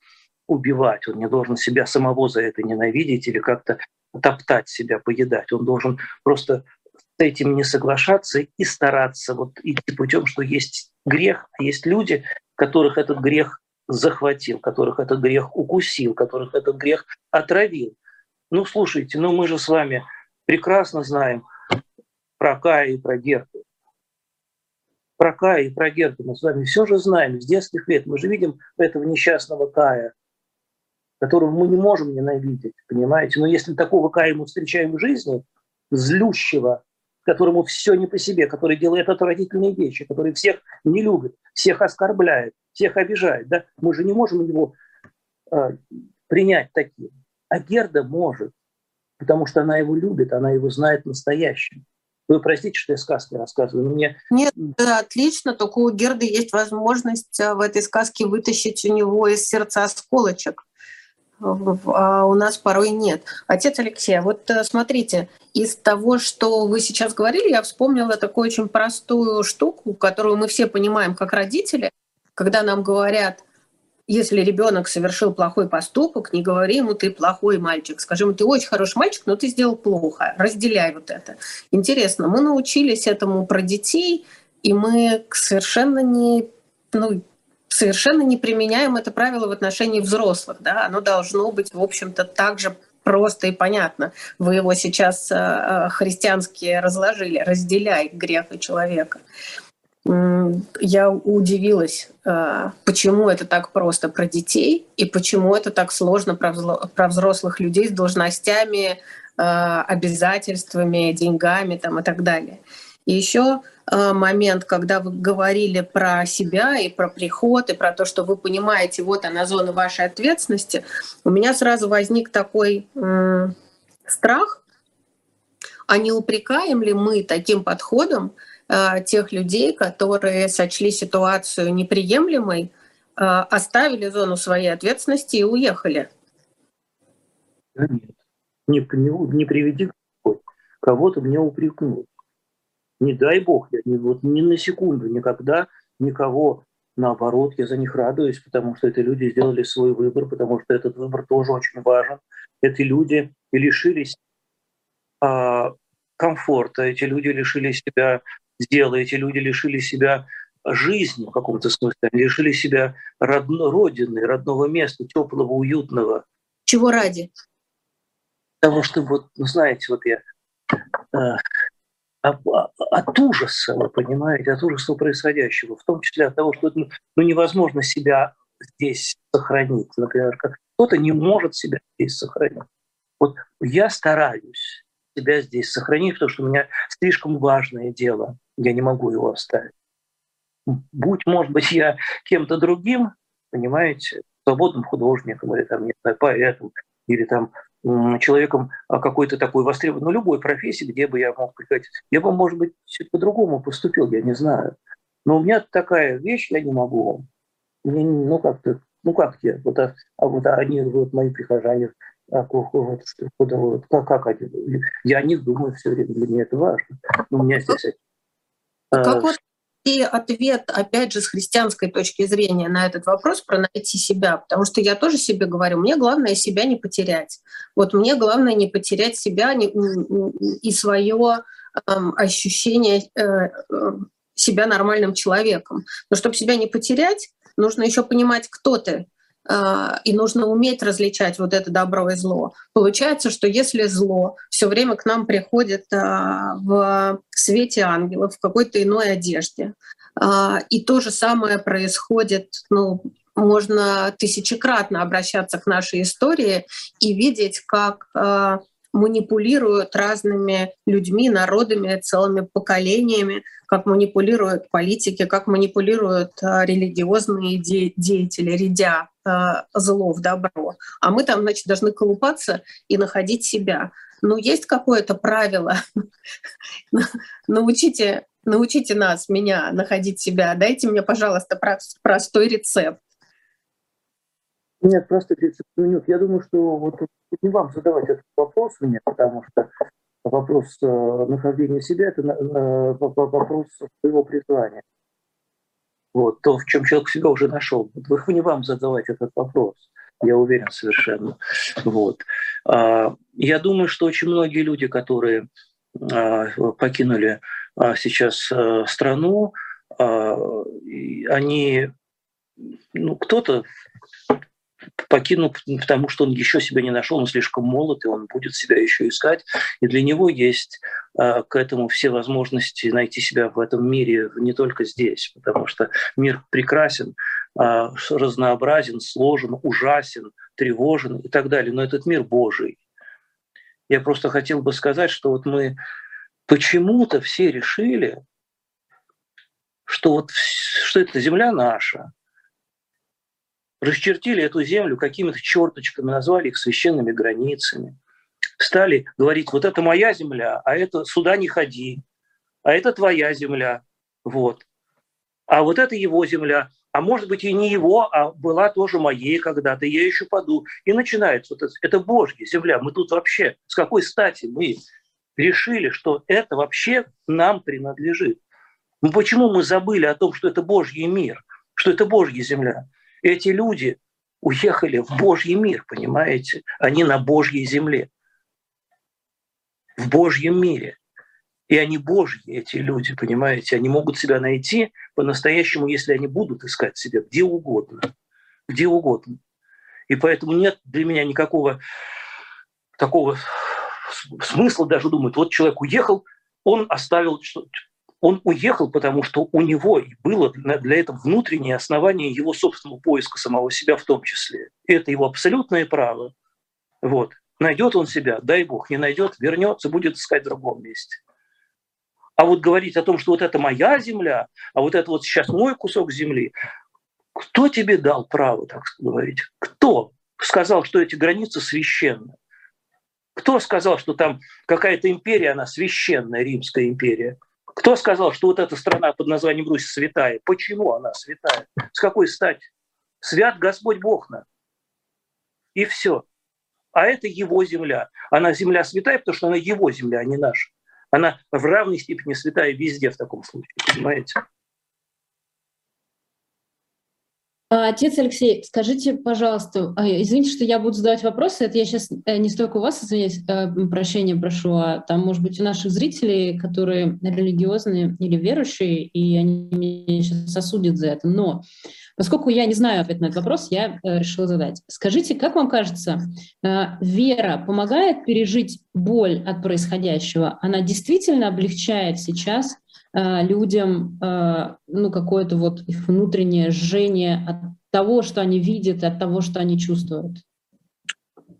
убивать, он не должен себя самого за это ненавидеть или как-то топтать себя, поедать. Он должен просто с этим не соглашаться и стараться вот идти путем, что есть грех, а есть люди, которых этот грех захватил, которых этот грех укусил, которых этот грех отравил. Ну, слушайте, ну мы же с вами прекрасно знаем про Кая и про Герку про Кая и про Герду мы с вами все же знаем с детских лет. Мы же видим этого несчастного Кая, которого мы не можем ненавидеть, понимаете? Но если такого Кая мы встречаем в жизни, злющего, которому все не по себе, который делает отвратительные вещи, который всех не любит, всех оскорбляет, всех обижает, да? мы же не можем его э, принять таким. А Герда может, потому что она его любит, она его знает настоящим. Вы простите, что я сказки рассказываю, мне... Нет, да, отлично, только у Герды есть возможность э, в этой сказке вытащить у него из сердца осколочек. А у нас порой нет. Отец Алексей, вот э, смотрите, из того, что вы сейчас говорили, я вспомнила такую очень простую штуку, которую мы все понимаем как родители, когда нам говорят – если ребенок совершил плохой поступок, не говори ему ты плохой мальчик, скажи ему ты очень хороший мальчик, но ты сделал плохо. Разделяй вот это. Интересно, мы научились этому про детей, и мы совершенно не, ну, совершенно не применяем это правило в отношении взрослых. Да? Оно должно быть, в общем-то, так же просто и понятно. Вы его сейчас э, э, христиански разложили. Разделяй грех и человека я удивилась, э, почему это так просто про детей и почему это так сложно про взрослых людей с должностями, э, обязательствами, деньгами там, и так далее. И еще э, момент, когда вы говорили про себя и про приход, и про то, что вы понимаете, вот она зона вашей ответственности, у меня сразу возник такой страх, а не упрекаем ли мы таким подходом тех людей, которые сочли ситуацию неприемлемой, э, оставили зону своей ответственности и уехали. Да нет. Не, не, не приведи кого-то мне упрекнуть. Не дай бог, я ни, вот, ни на секунду никогда никого наоборот, я за них радуюсь, потому что эти люди сделали свой выбор, потому что этот выбор тоже очень важен. Эти люди лишились а, комфорта, эти люди лишили себя сделали. Эти люди лишили себя жизни в каком-то смысле, они лишили себя родно, родины, родного места, теплого, уютного. Чего ради? Того, что вот, ну, знаете, вот я э, от ужаса, вы понимаете, от ужаса происходящего, в том числе от того, что ну, ну невозможно себя здесь сохранить. Например, как кто-то не может себя здесь сохранить. Вот я стараюсь себя здесь сохранить, потому что у меня слишком важное дело я не могу его оставить. Будь, может быть, я кем-то другим, понимаете, свободным художником или там, не знаю, поэтом, или там человеком а, какой-то такой востребованной, ну, любой профессии, где бы я мог приходить, я бы, может быть, по-другому поступил, я не знаю. Но у меня такая вещь, я не могу. Мне, ну, как-то, ну, как я? Вот, а, а вот они, вот мои прихожане, а, вот, вот, как, как они? Я о них думаю все время, для меня это важно. Но у меня здесь... Как вот и ответ, опять же, с христианской точки зрения на этот вопрос про найти себя, потому что я тоже себе говорю, мне главное себя не потерять. Вот мне главное не потерять себя и свое эм, ощущение э, себя нормальным человеком. Но чтобы себя не потерять, нужно еще понимать, кто ты, а, и нужно уметь различать вот это добро и зло. Получается, что если зло все время к нам приходит а, в свете ангелов, в какой-то иной одежде, а, и то же самое происходит, ну, можно тысячекратно обращаться к нашей истории и видеть, как манипулируют разными людьми, народами, целыми поколениями, как манипулируют политики, как манипулируют а, религиозные де- деятели, рядя а, зло в добро. А мы там, значит, должны колупаться и находить себя. Ну, есть какое-то правило. Научите, научите нас, меня, находить себя. Дайте мне, пожалуйста, простой рецепт. Нет, просто 30 минут. Я думаю, что вот не вам задавать этот вопрос мне, потому что вопрос э, нахождения себя – это э, вопрос своего призвания. Вот, то, в чем человек себя уже нашел. Вот не вам задавать этот вопрос, я уверен совершенно. Вот. А, я думаю, что очень многие люди, которые а, покинули а, сейчас э, страну, они, ну, кто-то покинул, потому что он еще себя не нашел, он слишком молод, и он будет себя еще искать. И для него есть э, к этому все возможности найти себя в этом мире не только здесь, потому что мир прекрасен, э, разнообразен, сложен, ужасен, тревожен и так далее. Но этот мир Божий. Я просто хотел бы сказать, что вот мы почему-то все решили, что вот что эта земля наша, расчертили эту землю какими-то черточками, назвали их священными границами, стали говорить, вот это моя земля, а это сюда не ходи, а это твоя земля, вот. А вот это его земля, а может быть и не его, а была тоже моей когда-то, я еще паду. И начинается вот это, это Божья земля. Мы тут вообще, с какой стати мы решили, что это вообще нам принадлежит? Ну почему мы забыли о том, что это Божий мир, что это Божья земля? Эти люди уехали в Божий мир, понимаете? Они на Божьей земле, в Божьем мире. И они Божьи, эти люди, понимаете? Они могут себя найти по-настоящему, если они будут искать себя где угодно. Где угодно. И поэтому нет для меня никакого такого смысла даже думать, вот человек уехал, он оставил что он уехал, потому что у него было для этого внутреннее основание его собственного поиска самого себя в том числе. Это его абсолютное право. Вот. Найдет он себя, дай бог, не найдет, вернется, будет искать в другом месте. А вот говорить о том, что вот это моя земля, а вот это вот сейчас мой кусок земли, кто тебе дал право так говорить? Кто сказал, что эти границы священны? Кто сказал, что там какая-то империя, она священная, Римская империя? Кто сказал, что вот эта страна под названием Русь святая? Почему она святая? С какой стати? Свят Господь Бог нам. И все. А это его земля. Она земля святая, потому что она его земля, а не наша. Она в равной степени святая везде в таком случае, понимаете? А, отец Алексей, скажите, пожалуйста, а, извините, что я буду задавать вопросы, это я сейчас э, не столько у вас, извиняюсь, э, прощения прошу, а там, может быть, у наших зрителей, которые религиозные или верующие, и они меня сейчас осудят за это. Но поскольку я не знаю ответ на этот вопрос, я э, решила задать. Скажите, как вам кажется, вера помогает пережить боль от происходящего? Она действительно облегчает сейчас людям э, ну, какое-то вот их внутреннее жжение от того, что они видят, от того, что они чувствуют?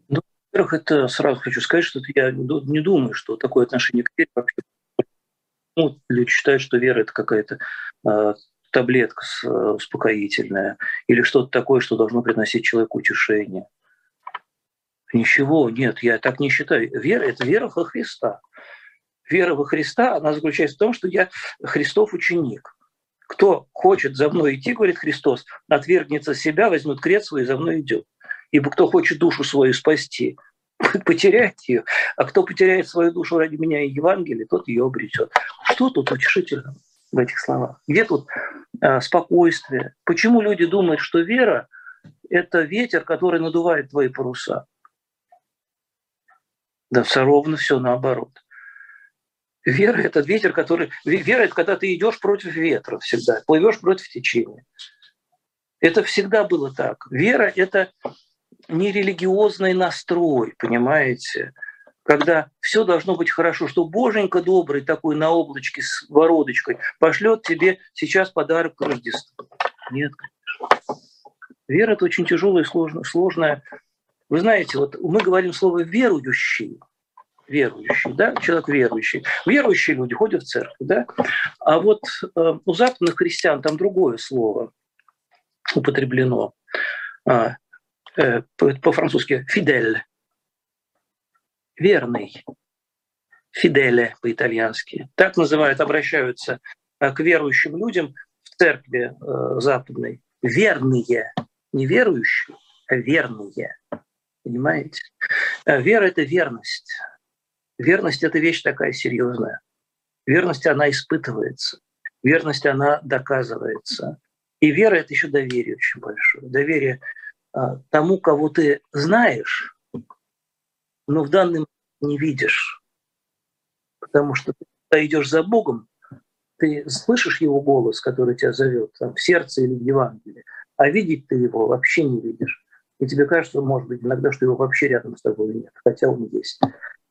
Ну, во-первых, это сразу хочу сказать, что я не думаю, что такое отношение к вере вообще. Ну, люди считают, что вера это какая-то э, таблетка с, э, успокоительная или что-то такое, что должно приносить человеку утешение. Ничего, нет, я так не считаю. Вера – это вера во Христа. Вера во Христа, она заключается в том, что я Христов ученик. Кто хочет за мной идти, говорит Христос, отвергнется себя, возьмет крест свой и за мной идет. Ибо кто хочет душу свою спасти, потеряет ее, а кто потеряет свою душу ради меня и Евангелия, тот ее обретет. Что тут утешительно в этих словах? Где тут а, спокойствие? Почему люди думают, что вера – это ветер, который надувает твои паруса? Да все ровно все наоборот. Вера – это ветер, который… Вера – это когда ты идешь против ветра всегда, плывешь против течения. Это всегда было так. Вера – это не религиозный настрой, понимаете? Когда все должно быть хорошо, что Боженька добрый такой на облачке с бородочкой пошлет тебе сейчас подарок к Рождеству. Нет. Вера – это очень тяжелая, сложная, сложная. Вы знаете, вот мы говорим слово «верующий», верующий, да, человек верующий. Верующие люди ходят в церковь, да. А вот э, у западных христиан там другое слово употреблено. А, э, по-французски «фидель», верный, «фиделе» по-итальянски. Так называют, обращаются э, к верующим людям в церкви э, западной. Верные, не верующие, а верные. Понимаете? Э, вера – это верность. Верность – это вещь такая серьезная. Верность, она испытывается. Верность, она доказывается. И вера – это еще доверие очень большое. Доверие а, тому, кого ты знаешь, но в данный момент не видишь. Потому что ты, идешь за Богом, ты слышишь его голос, который тебя зовет там, в сердце или в Евангелии, а видеть ты его вообще не видишь. И тебе кажется, может быть, иногда, что его вообще рядом с тобой нет, хотя он есть.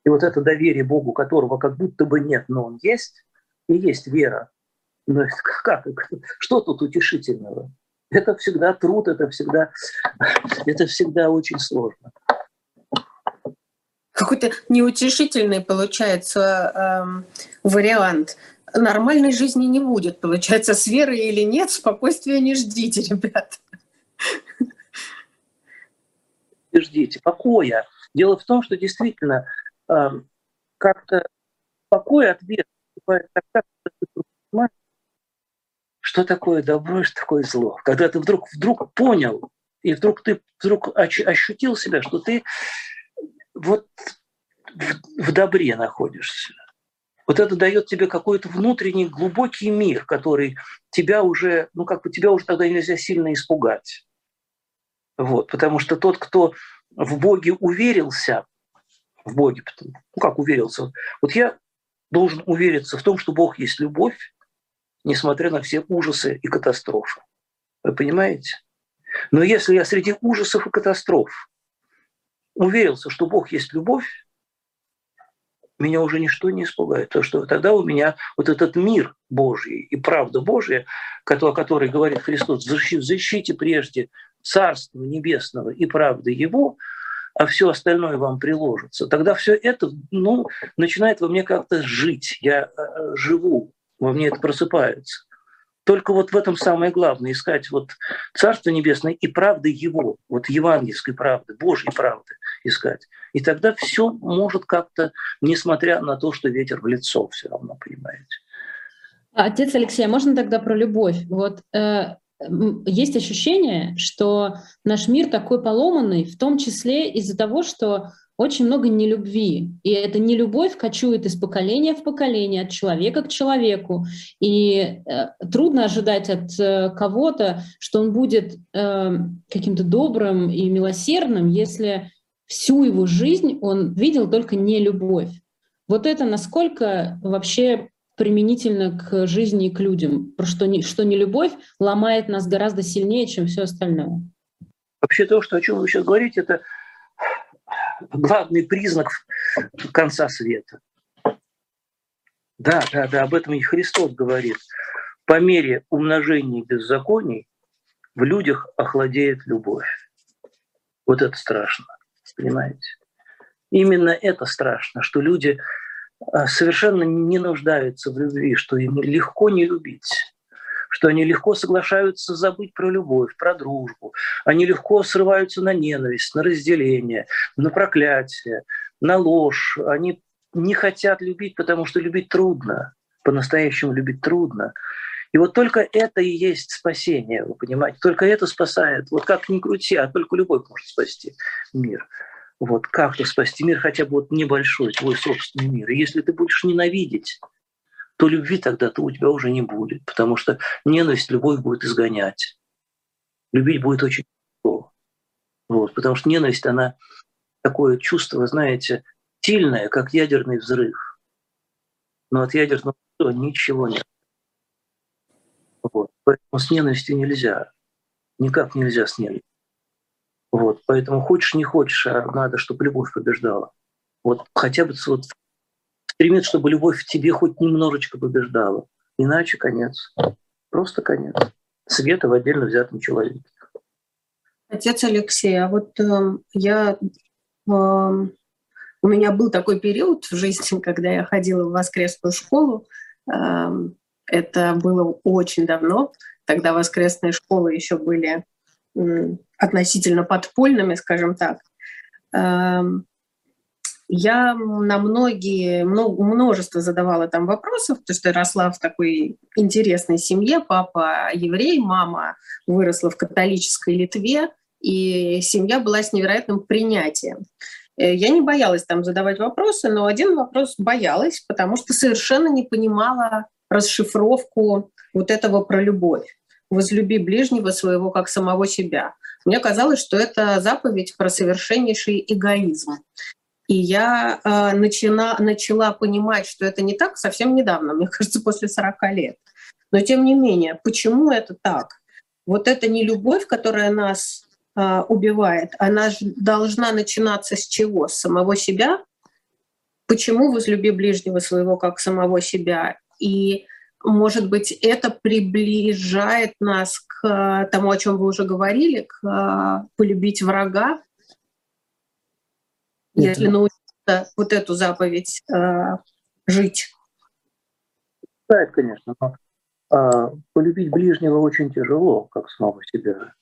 И вот это доверие Богу, которого как будто бы нет, но он есть, и есть вера. Но как? Что тут утешительного? Это всегда труд, это всегда, это всегда очень сложно. Какой-то неутешительный получается эм, вариант. Нормальной жизни не будет, получается, с верой или нет, спокойствия не ждите, ребят. Не ждите, покоя. Дело в том, что действительно как-то покой ответ что такое добро и что такое зло. Когда ты вдруг, вдруг понял, и вдруг ты вдруг ощутил себя, что ты вот в, в добре находишься. Вот это дает тебе какой-то внутренний глубокий мир, который тебя уже, ну как бы тебя уже тогда нельзя сильно испугать. Вот, потому что тот, кто в Боге уверился, в Боге. Ну, как уверился? Вот я должен увериться в том, что Бог есть любовь, несмотря на все ужасы и катастрофы. Вы понимаете? Но если я среди ужасов и катастроф уверился, что Бог есть любовь, меня уже ничто не испугает. То, что тогда у меня вот этот мир Божий и правда Божия, о которой говорит Христос, защите прежде Царства Небесного и правды Его, а все остальное вам приложится, тогда все это ну, начинает во мне как-то жить. Я э, живу, во мне это просыпается. Только вот в этом самое главное, искать вот Царство Небесное и правды Его, вот евангельской правды, Божьей правды искать. И тогда все может как-то, несмотря на то, что ветер в лицо, все равно, понимаете. Отец Алексей, а можно тогда про любовь? Вот э, есть ощущение, что наш мир такой поломанный, в том числе из-за того, что очень много нелюбви. И эта нелюбовь кочует из поколения в поколение, от человека к человеку. И э, трудно ожидать от э, кого-то, что он будет э, каким-то добрым и милосердным, если всю его жизнь он видел только нелюбовь. Вот это насколько вообще применительно к жизни и к людям, что не, что не любовь ломает нас гораздо сильнее, чем все остальное. Вообще то, что, о чем вы сейчас говорите, это главный признак конца света. Да, да, да, об этом и Христос говорит. По мере умножения беззаконий в людях охладеет любовь. Вот это страшно, понимаете? Именно это страшно, что люди совершенно не нуждаются в любви, что им легко не любить, что они легко соглашаются забыть про любовь, про дружбу. Они легко срываются на ненависть, на разделение, на проклятие, на ложь. Они не хотят любить, потому что любить трудно. По-настоящему любить трудно. И вот только это и есть спасение, вы понимаете? Только это спасает. Вот как ни крути, а только любовь может спасти мир. Вот как-то спасти мир, хотя бы вот небольшой, твой собственный мир. И если ты будешь ненавидеть, то любви тогда-то у тебя уже не будет, потому что ненависть любовь будет изгонять. Любить будет очень тяжело. Вот, потому что ненависть, она такое чувство, знаете, сильное, как ядерный взрыв. Но от ядерного взрыва ничего нет. Вот. Поэтому с ненавистью нельзя. Никак нельзя с ненавистью. Вот. Поэтому хочешь, не хочешь, а надо, чтобы любовь побеждала. Вот хотя бы вот стремиться, чтобы любовь в тебе хоть немножечко побеждала. Иначе конец. Просто конец. Света в отдельно взятом человеке. Отец Алексей, а вот э, я... Э, у меня был такой период в жизни, когда я ходила в воскресную школу. Э, это было очень давно. Тогда воскресные школы еще были относительно подпольными, скажем так. Эм, я на многие, множество задавала там вопросов, потому что я росла в такой интересной семье. Папа еврей, мама выросла в католической Литве, и семья была с невероятным принятием. Э, я не боялась там задавать вопросы, но один вопрос боялась, потому что совершенно не понимала расшифровку вот этого про любовь. «Возлюби ближнего своего, как самого себя». Мне казалось, что это заповедь про совершеннейший эгоизм. И я э, начала, начала понимать, что это не так совсем недавно, мне кажется, после 40 лет. Но тем не менее, почему это так? Вот это не любовь, которая нас э, убивает, она должна начинаться с чего? С самого себя? Почему возлюби ближнего своего как самого себя? И, может быть, это приближает нас к тому, о чем вы уже говорили, к полюбить врага, это... если научиться вот эту заповедь э, жить. Да, конечно. Но, э, полюбить ближнего очень тяжело, как самого себя.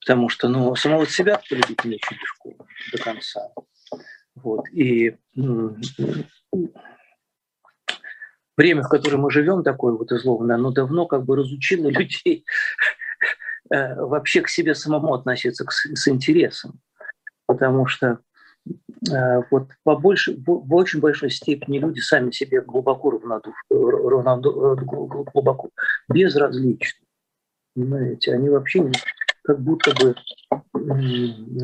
Потому что ну, самого себя полюбить не очень легко до конца. Вот. И время, в котором мы живем, такое вот изломанное, оно давно как бы разучило людей э, вообще к себе самому относиться с интересом. Потому что э, вот по больше, в очень большой степени люди сами себе глубоко равнодушны, глубоко безразличны. Понимаете, они вообще как будто бы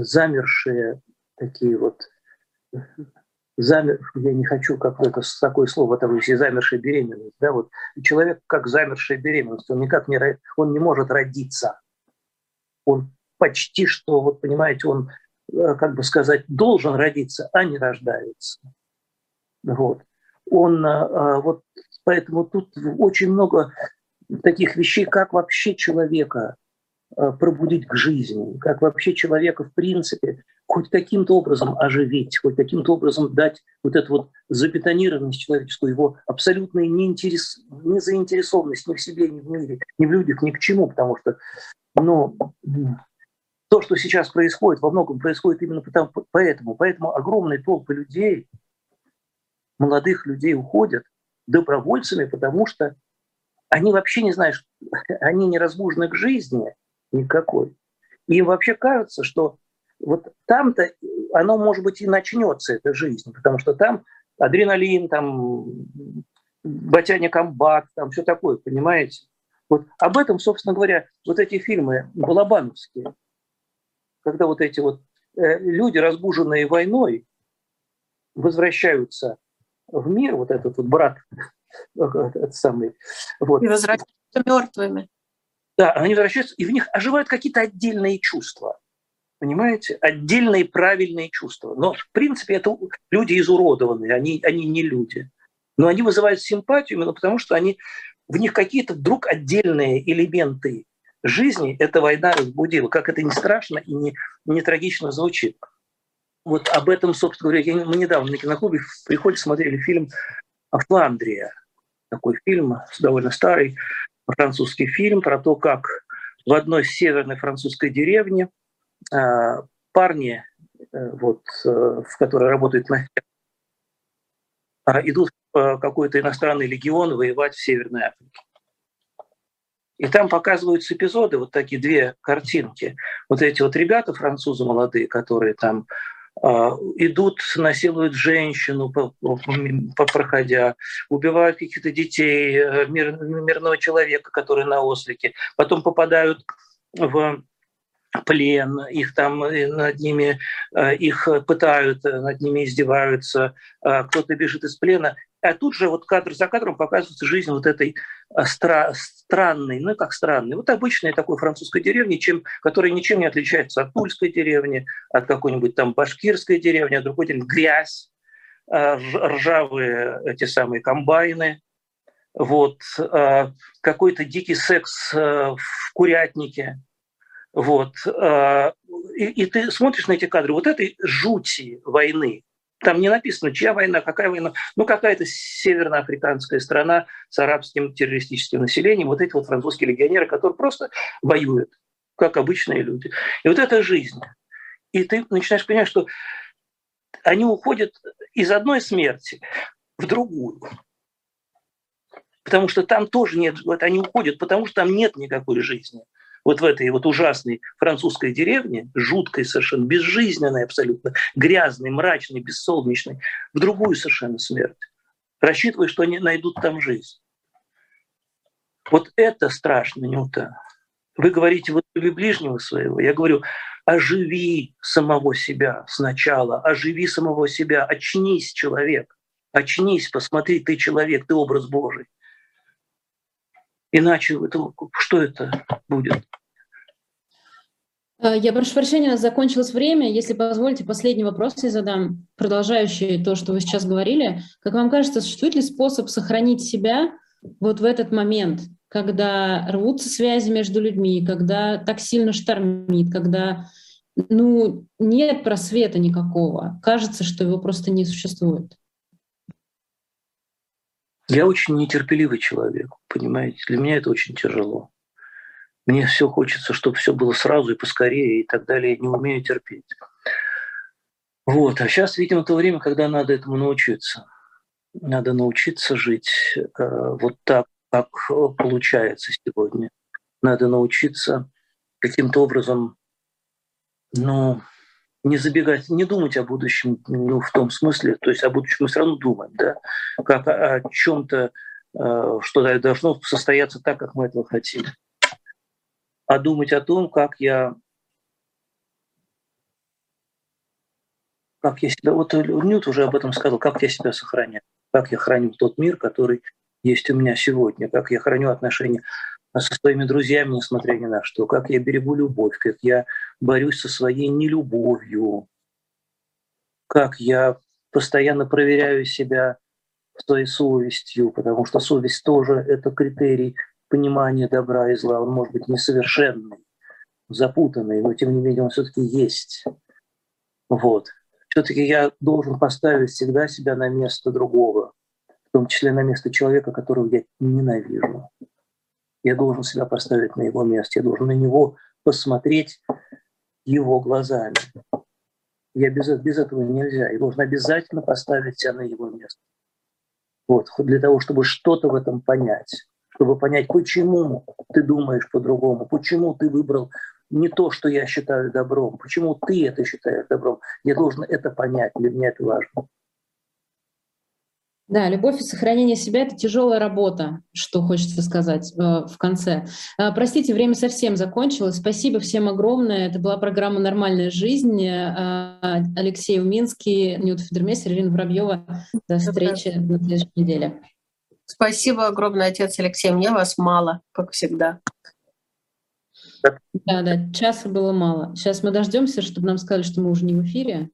замершие такие вот замер, я не хочу как это такое слово, если замершая беременность, да, вот человек как замершая беременность, он никак не, он не может родиться, он почти что, вот понимаете, он, э, как бы сказать, должен родиться, а не рождается. Вот. Он, э, э, вот, поэтому тут очень много таких вещей, как вообще человека пробудить к жизни, как вообще человека, в принципе, хоть каким-то образом оживить, хоть каким-то образом дать вот эту вот забетонированность человеческую, его абсолютную неинтерес, незаинтересованность ни в себе, ни в мире, ни в людях, ни к чему, потому что ну, то, что сейчас происходит, во многом происходит именно потому, поэтому. Поэтому огромные толпы людей, молодых людей уходят добровольцами, потому что они вообще не знают, они не разбужены к жизни никакой. Им вообще кажется, что вот там-то оно, может быть, и начнется, эта жизнь, потому что там адреналин, там батяня комбат, там все такое, понимаете? Вот об этом, собственно говоря, вот эти фильмы балабановские, когда вот эти вот э, люди, разбуженные войной, возвращаются в мир, вот этот вот брат, этот самый. Вот. И возвращаются мертвыми. Да, они возвращаются, и в них оживают какие-то отдельные чувства. Понимаете? Отдельные правильные чувства. Но, в принципе, это люди изуродованные, они, они не люди. Но они вызывают симпатию именно потому, что они, в них какие-то вдруг отдельные элементы жизни эта война разбудила. Как это не страшно и не, не трагично звучит. Вот об этом, собственно говоря, мы недавно на киноклубе в приходе смотрели фильм «Фландрия». Такой фильм, довольно старый, французский фильм про то, как в одной северной французской деревне парни, э, вот, э, в которой работают на а, идут в какой-то иностранный легион воевать в Северной Африке. И там показываются эпизоды, вот такие две картинки. Вот эти вот ребята, французы молодые, которые там а, идут, насилуют женщину, проходя, убивают каких-то детей, э, мир, мирного человека, который на ослике, потом попадают в плен, их там э, над ними, э, их пытают, над ними издеваются, кто-то бежит из плена. А тут же вот кадр за кадром показывается жизнь вот этой стра- странной, ну как странной, вот обычной такой французской деревни, чем, которая ничем не отличается от тульской деревни, от какой-нибудь там башкирской деревни, от другой деревни, грязь, ржавые эти самые комбайны, вот, какой-то дикий секс в курятнике, вот. И, и ты смотришь на эти кадры вот этой жути войны, там не написано, чья война, какая война. Ну, какая-то северноафриканская страна с арабским террористическим населением. Вот эти вот французские легионеры, которые просто воюют, как обычные люди. И вот эта жизнь. И ты начинаешь понимать, что они уходят из одной смерти в другую. Потому что там тоже нет, вот они уходят, потому что там нет никакой жизни вот в этой вот ужасной французской деревне, жуткой совершенно, безжизненной абсолютно, грязной, мрачной, бессолнечной, в другую совершенно смерть, рассчитывая, что они найдут там жизнь. Вот это страшно, Нюта. Вы говорите, вот люби ближнего своего. Я говорю, оживи самого себя сначала, оживи самого себя, очнись, человек, очнись, посмотри, ты человек, ты образ Божий. Иначе это, что это будет? Э, я прошу прощения, закончилось время. Если позволите, последний вопрос я задам, продолжающий то, что вы сейчас говорили. Как вам кажется, существует ли способ сохранить себя вот в этот момент, когда рвутся связи между людьми, когда так сильно штормит, когда ну, нет просвета никакого. Кажется, что его просто не существует. Я очень нетерпеливый человек, понимаете? Для меня это очень тяжело. Мне все хочется, чтобы все было сразу и поскорее и так далее. Я не умею терпеть. Вот. А сейчас, видимо, то время, когда надо этому научиться. Надо научиться жить э, вот так, как получается сегодня. Надо научиться каким-то образом, ну, не забегать, не думать о будущем, ну, в том смысле, то есть о будущем мы все равно думаем, да, как о, о чем-то, э, что должно состояться так, как мы этого хотим, а думать о том, как я как я себя, вот Нют уже об этом сказал, как я себя сохраняю, как я храню тот мир, который есть у меня сегодня, как я храню отношения со своими друзьями, несмотря ни на что, как я берегу любовь, как я борюсь со своей нелюбовью, как я постоянно проверяю себя своей совестью, потому что совесть тоже это критерий понимания добра и зла. Он может быть несовершенный, запутанный, но тем не менее он все-таки есть. Вот. Все-таки я должен поставить всегда себя на место другого, в том числе на место человека, которого я ненавижу. Я должен себя поставить на его место, я должен на него посмотреть его глазами. Я без, без этого нельзя. Я должен обязательно поставить себя на его место. Вот, для того, чтобы что-то в этом понять, чтобы понять, почему ты думаешь по-другому, почему ты выбрал не то, что я считаю добром, почему ты это считаешь добром. Я должен это понять, для меня это важно. Да, любовь и сохранение себя — это тяжелая работа, что хочется сказать э, в конце. Э, простите, время совсем закончилось. Спасибо всем огромное. Это была программа «Нормальная жизнь». Э, Алексей Уминский, Ньют Федермейстер, Ирина Воробьева. До встречи на следующей неделе. Спасибо огромное, отец Алексей. Мне вас мало, как всегда. Да, да, часа было мало. Сейчас мы дождемся, чтобы нам сказали, что мы уже не в эфире.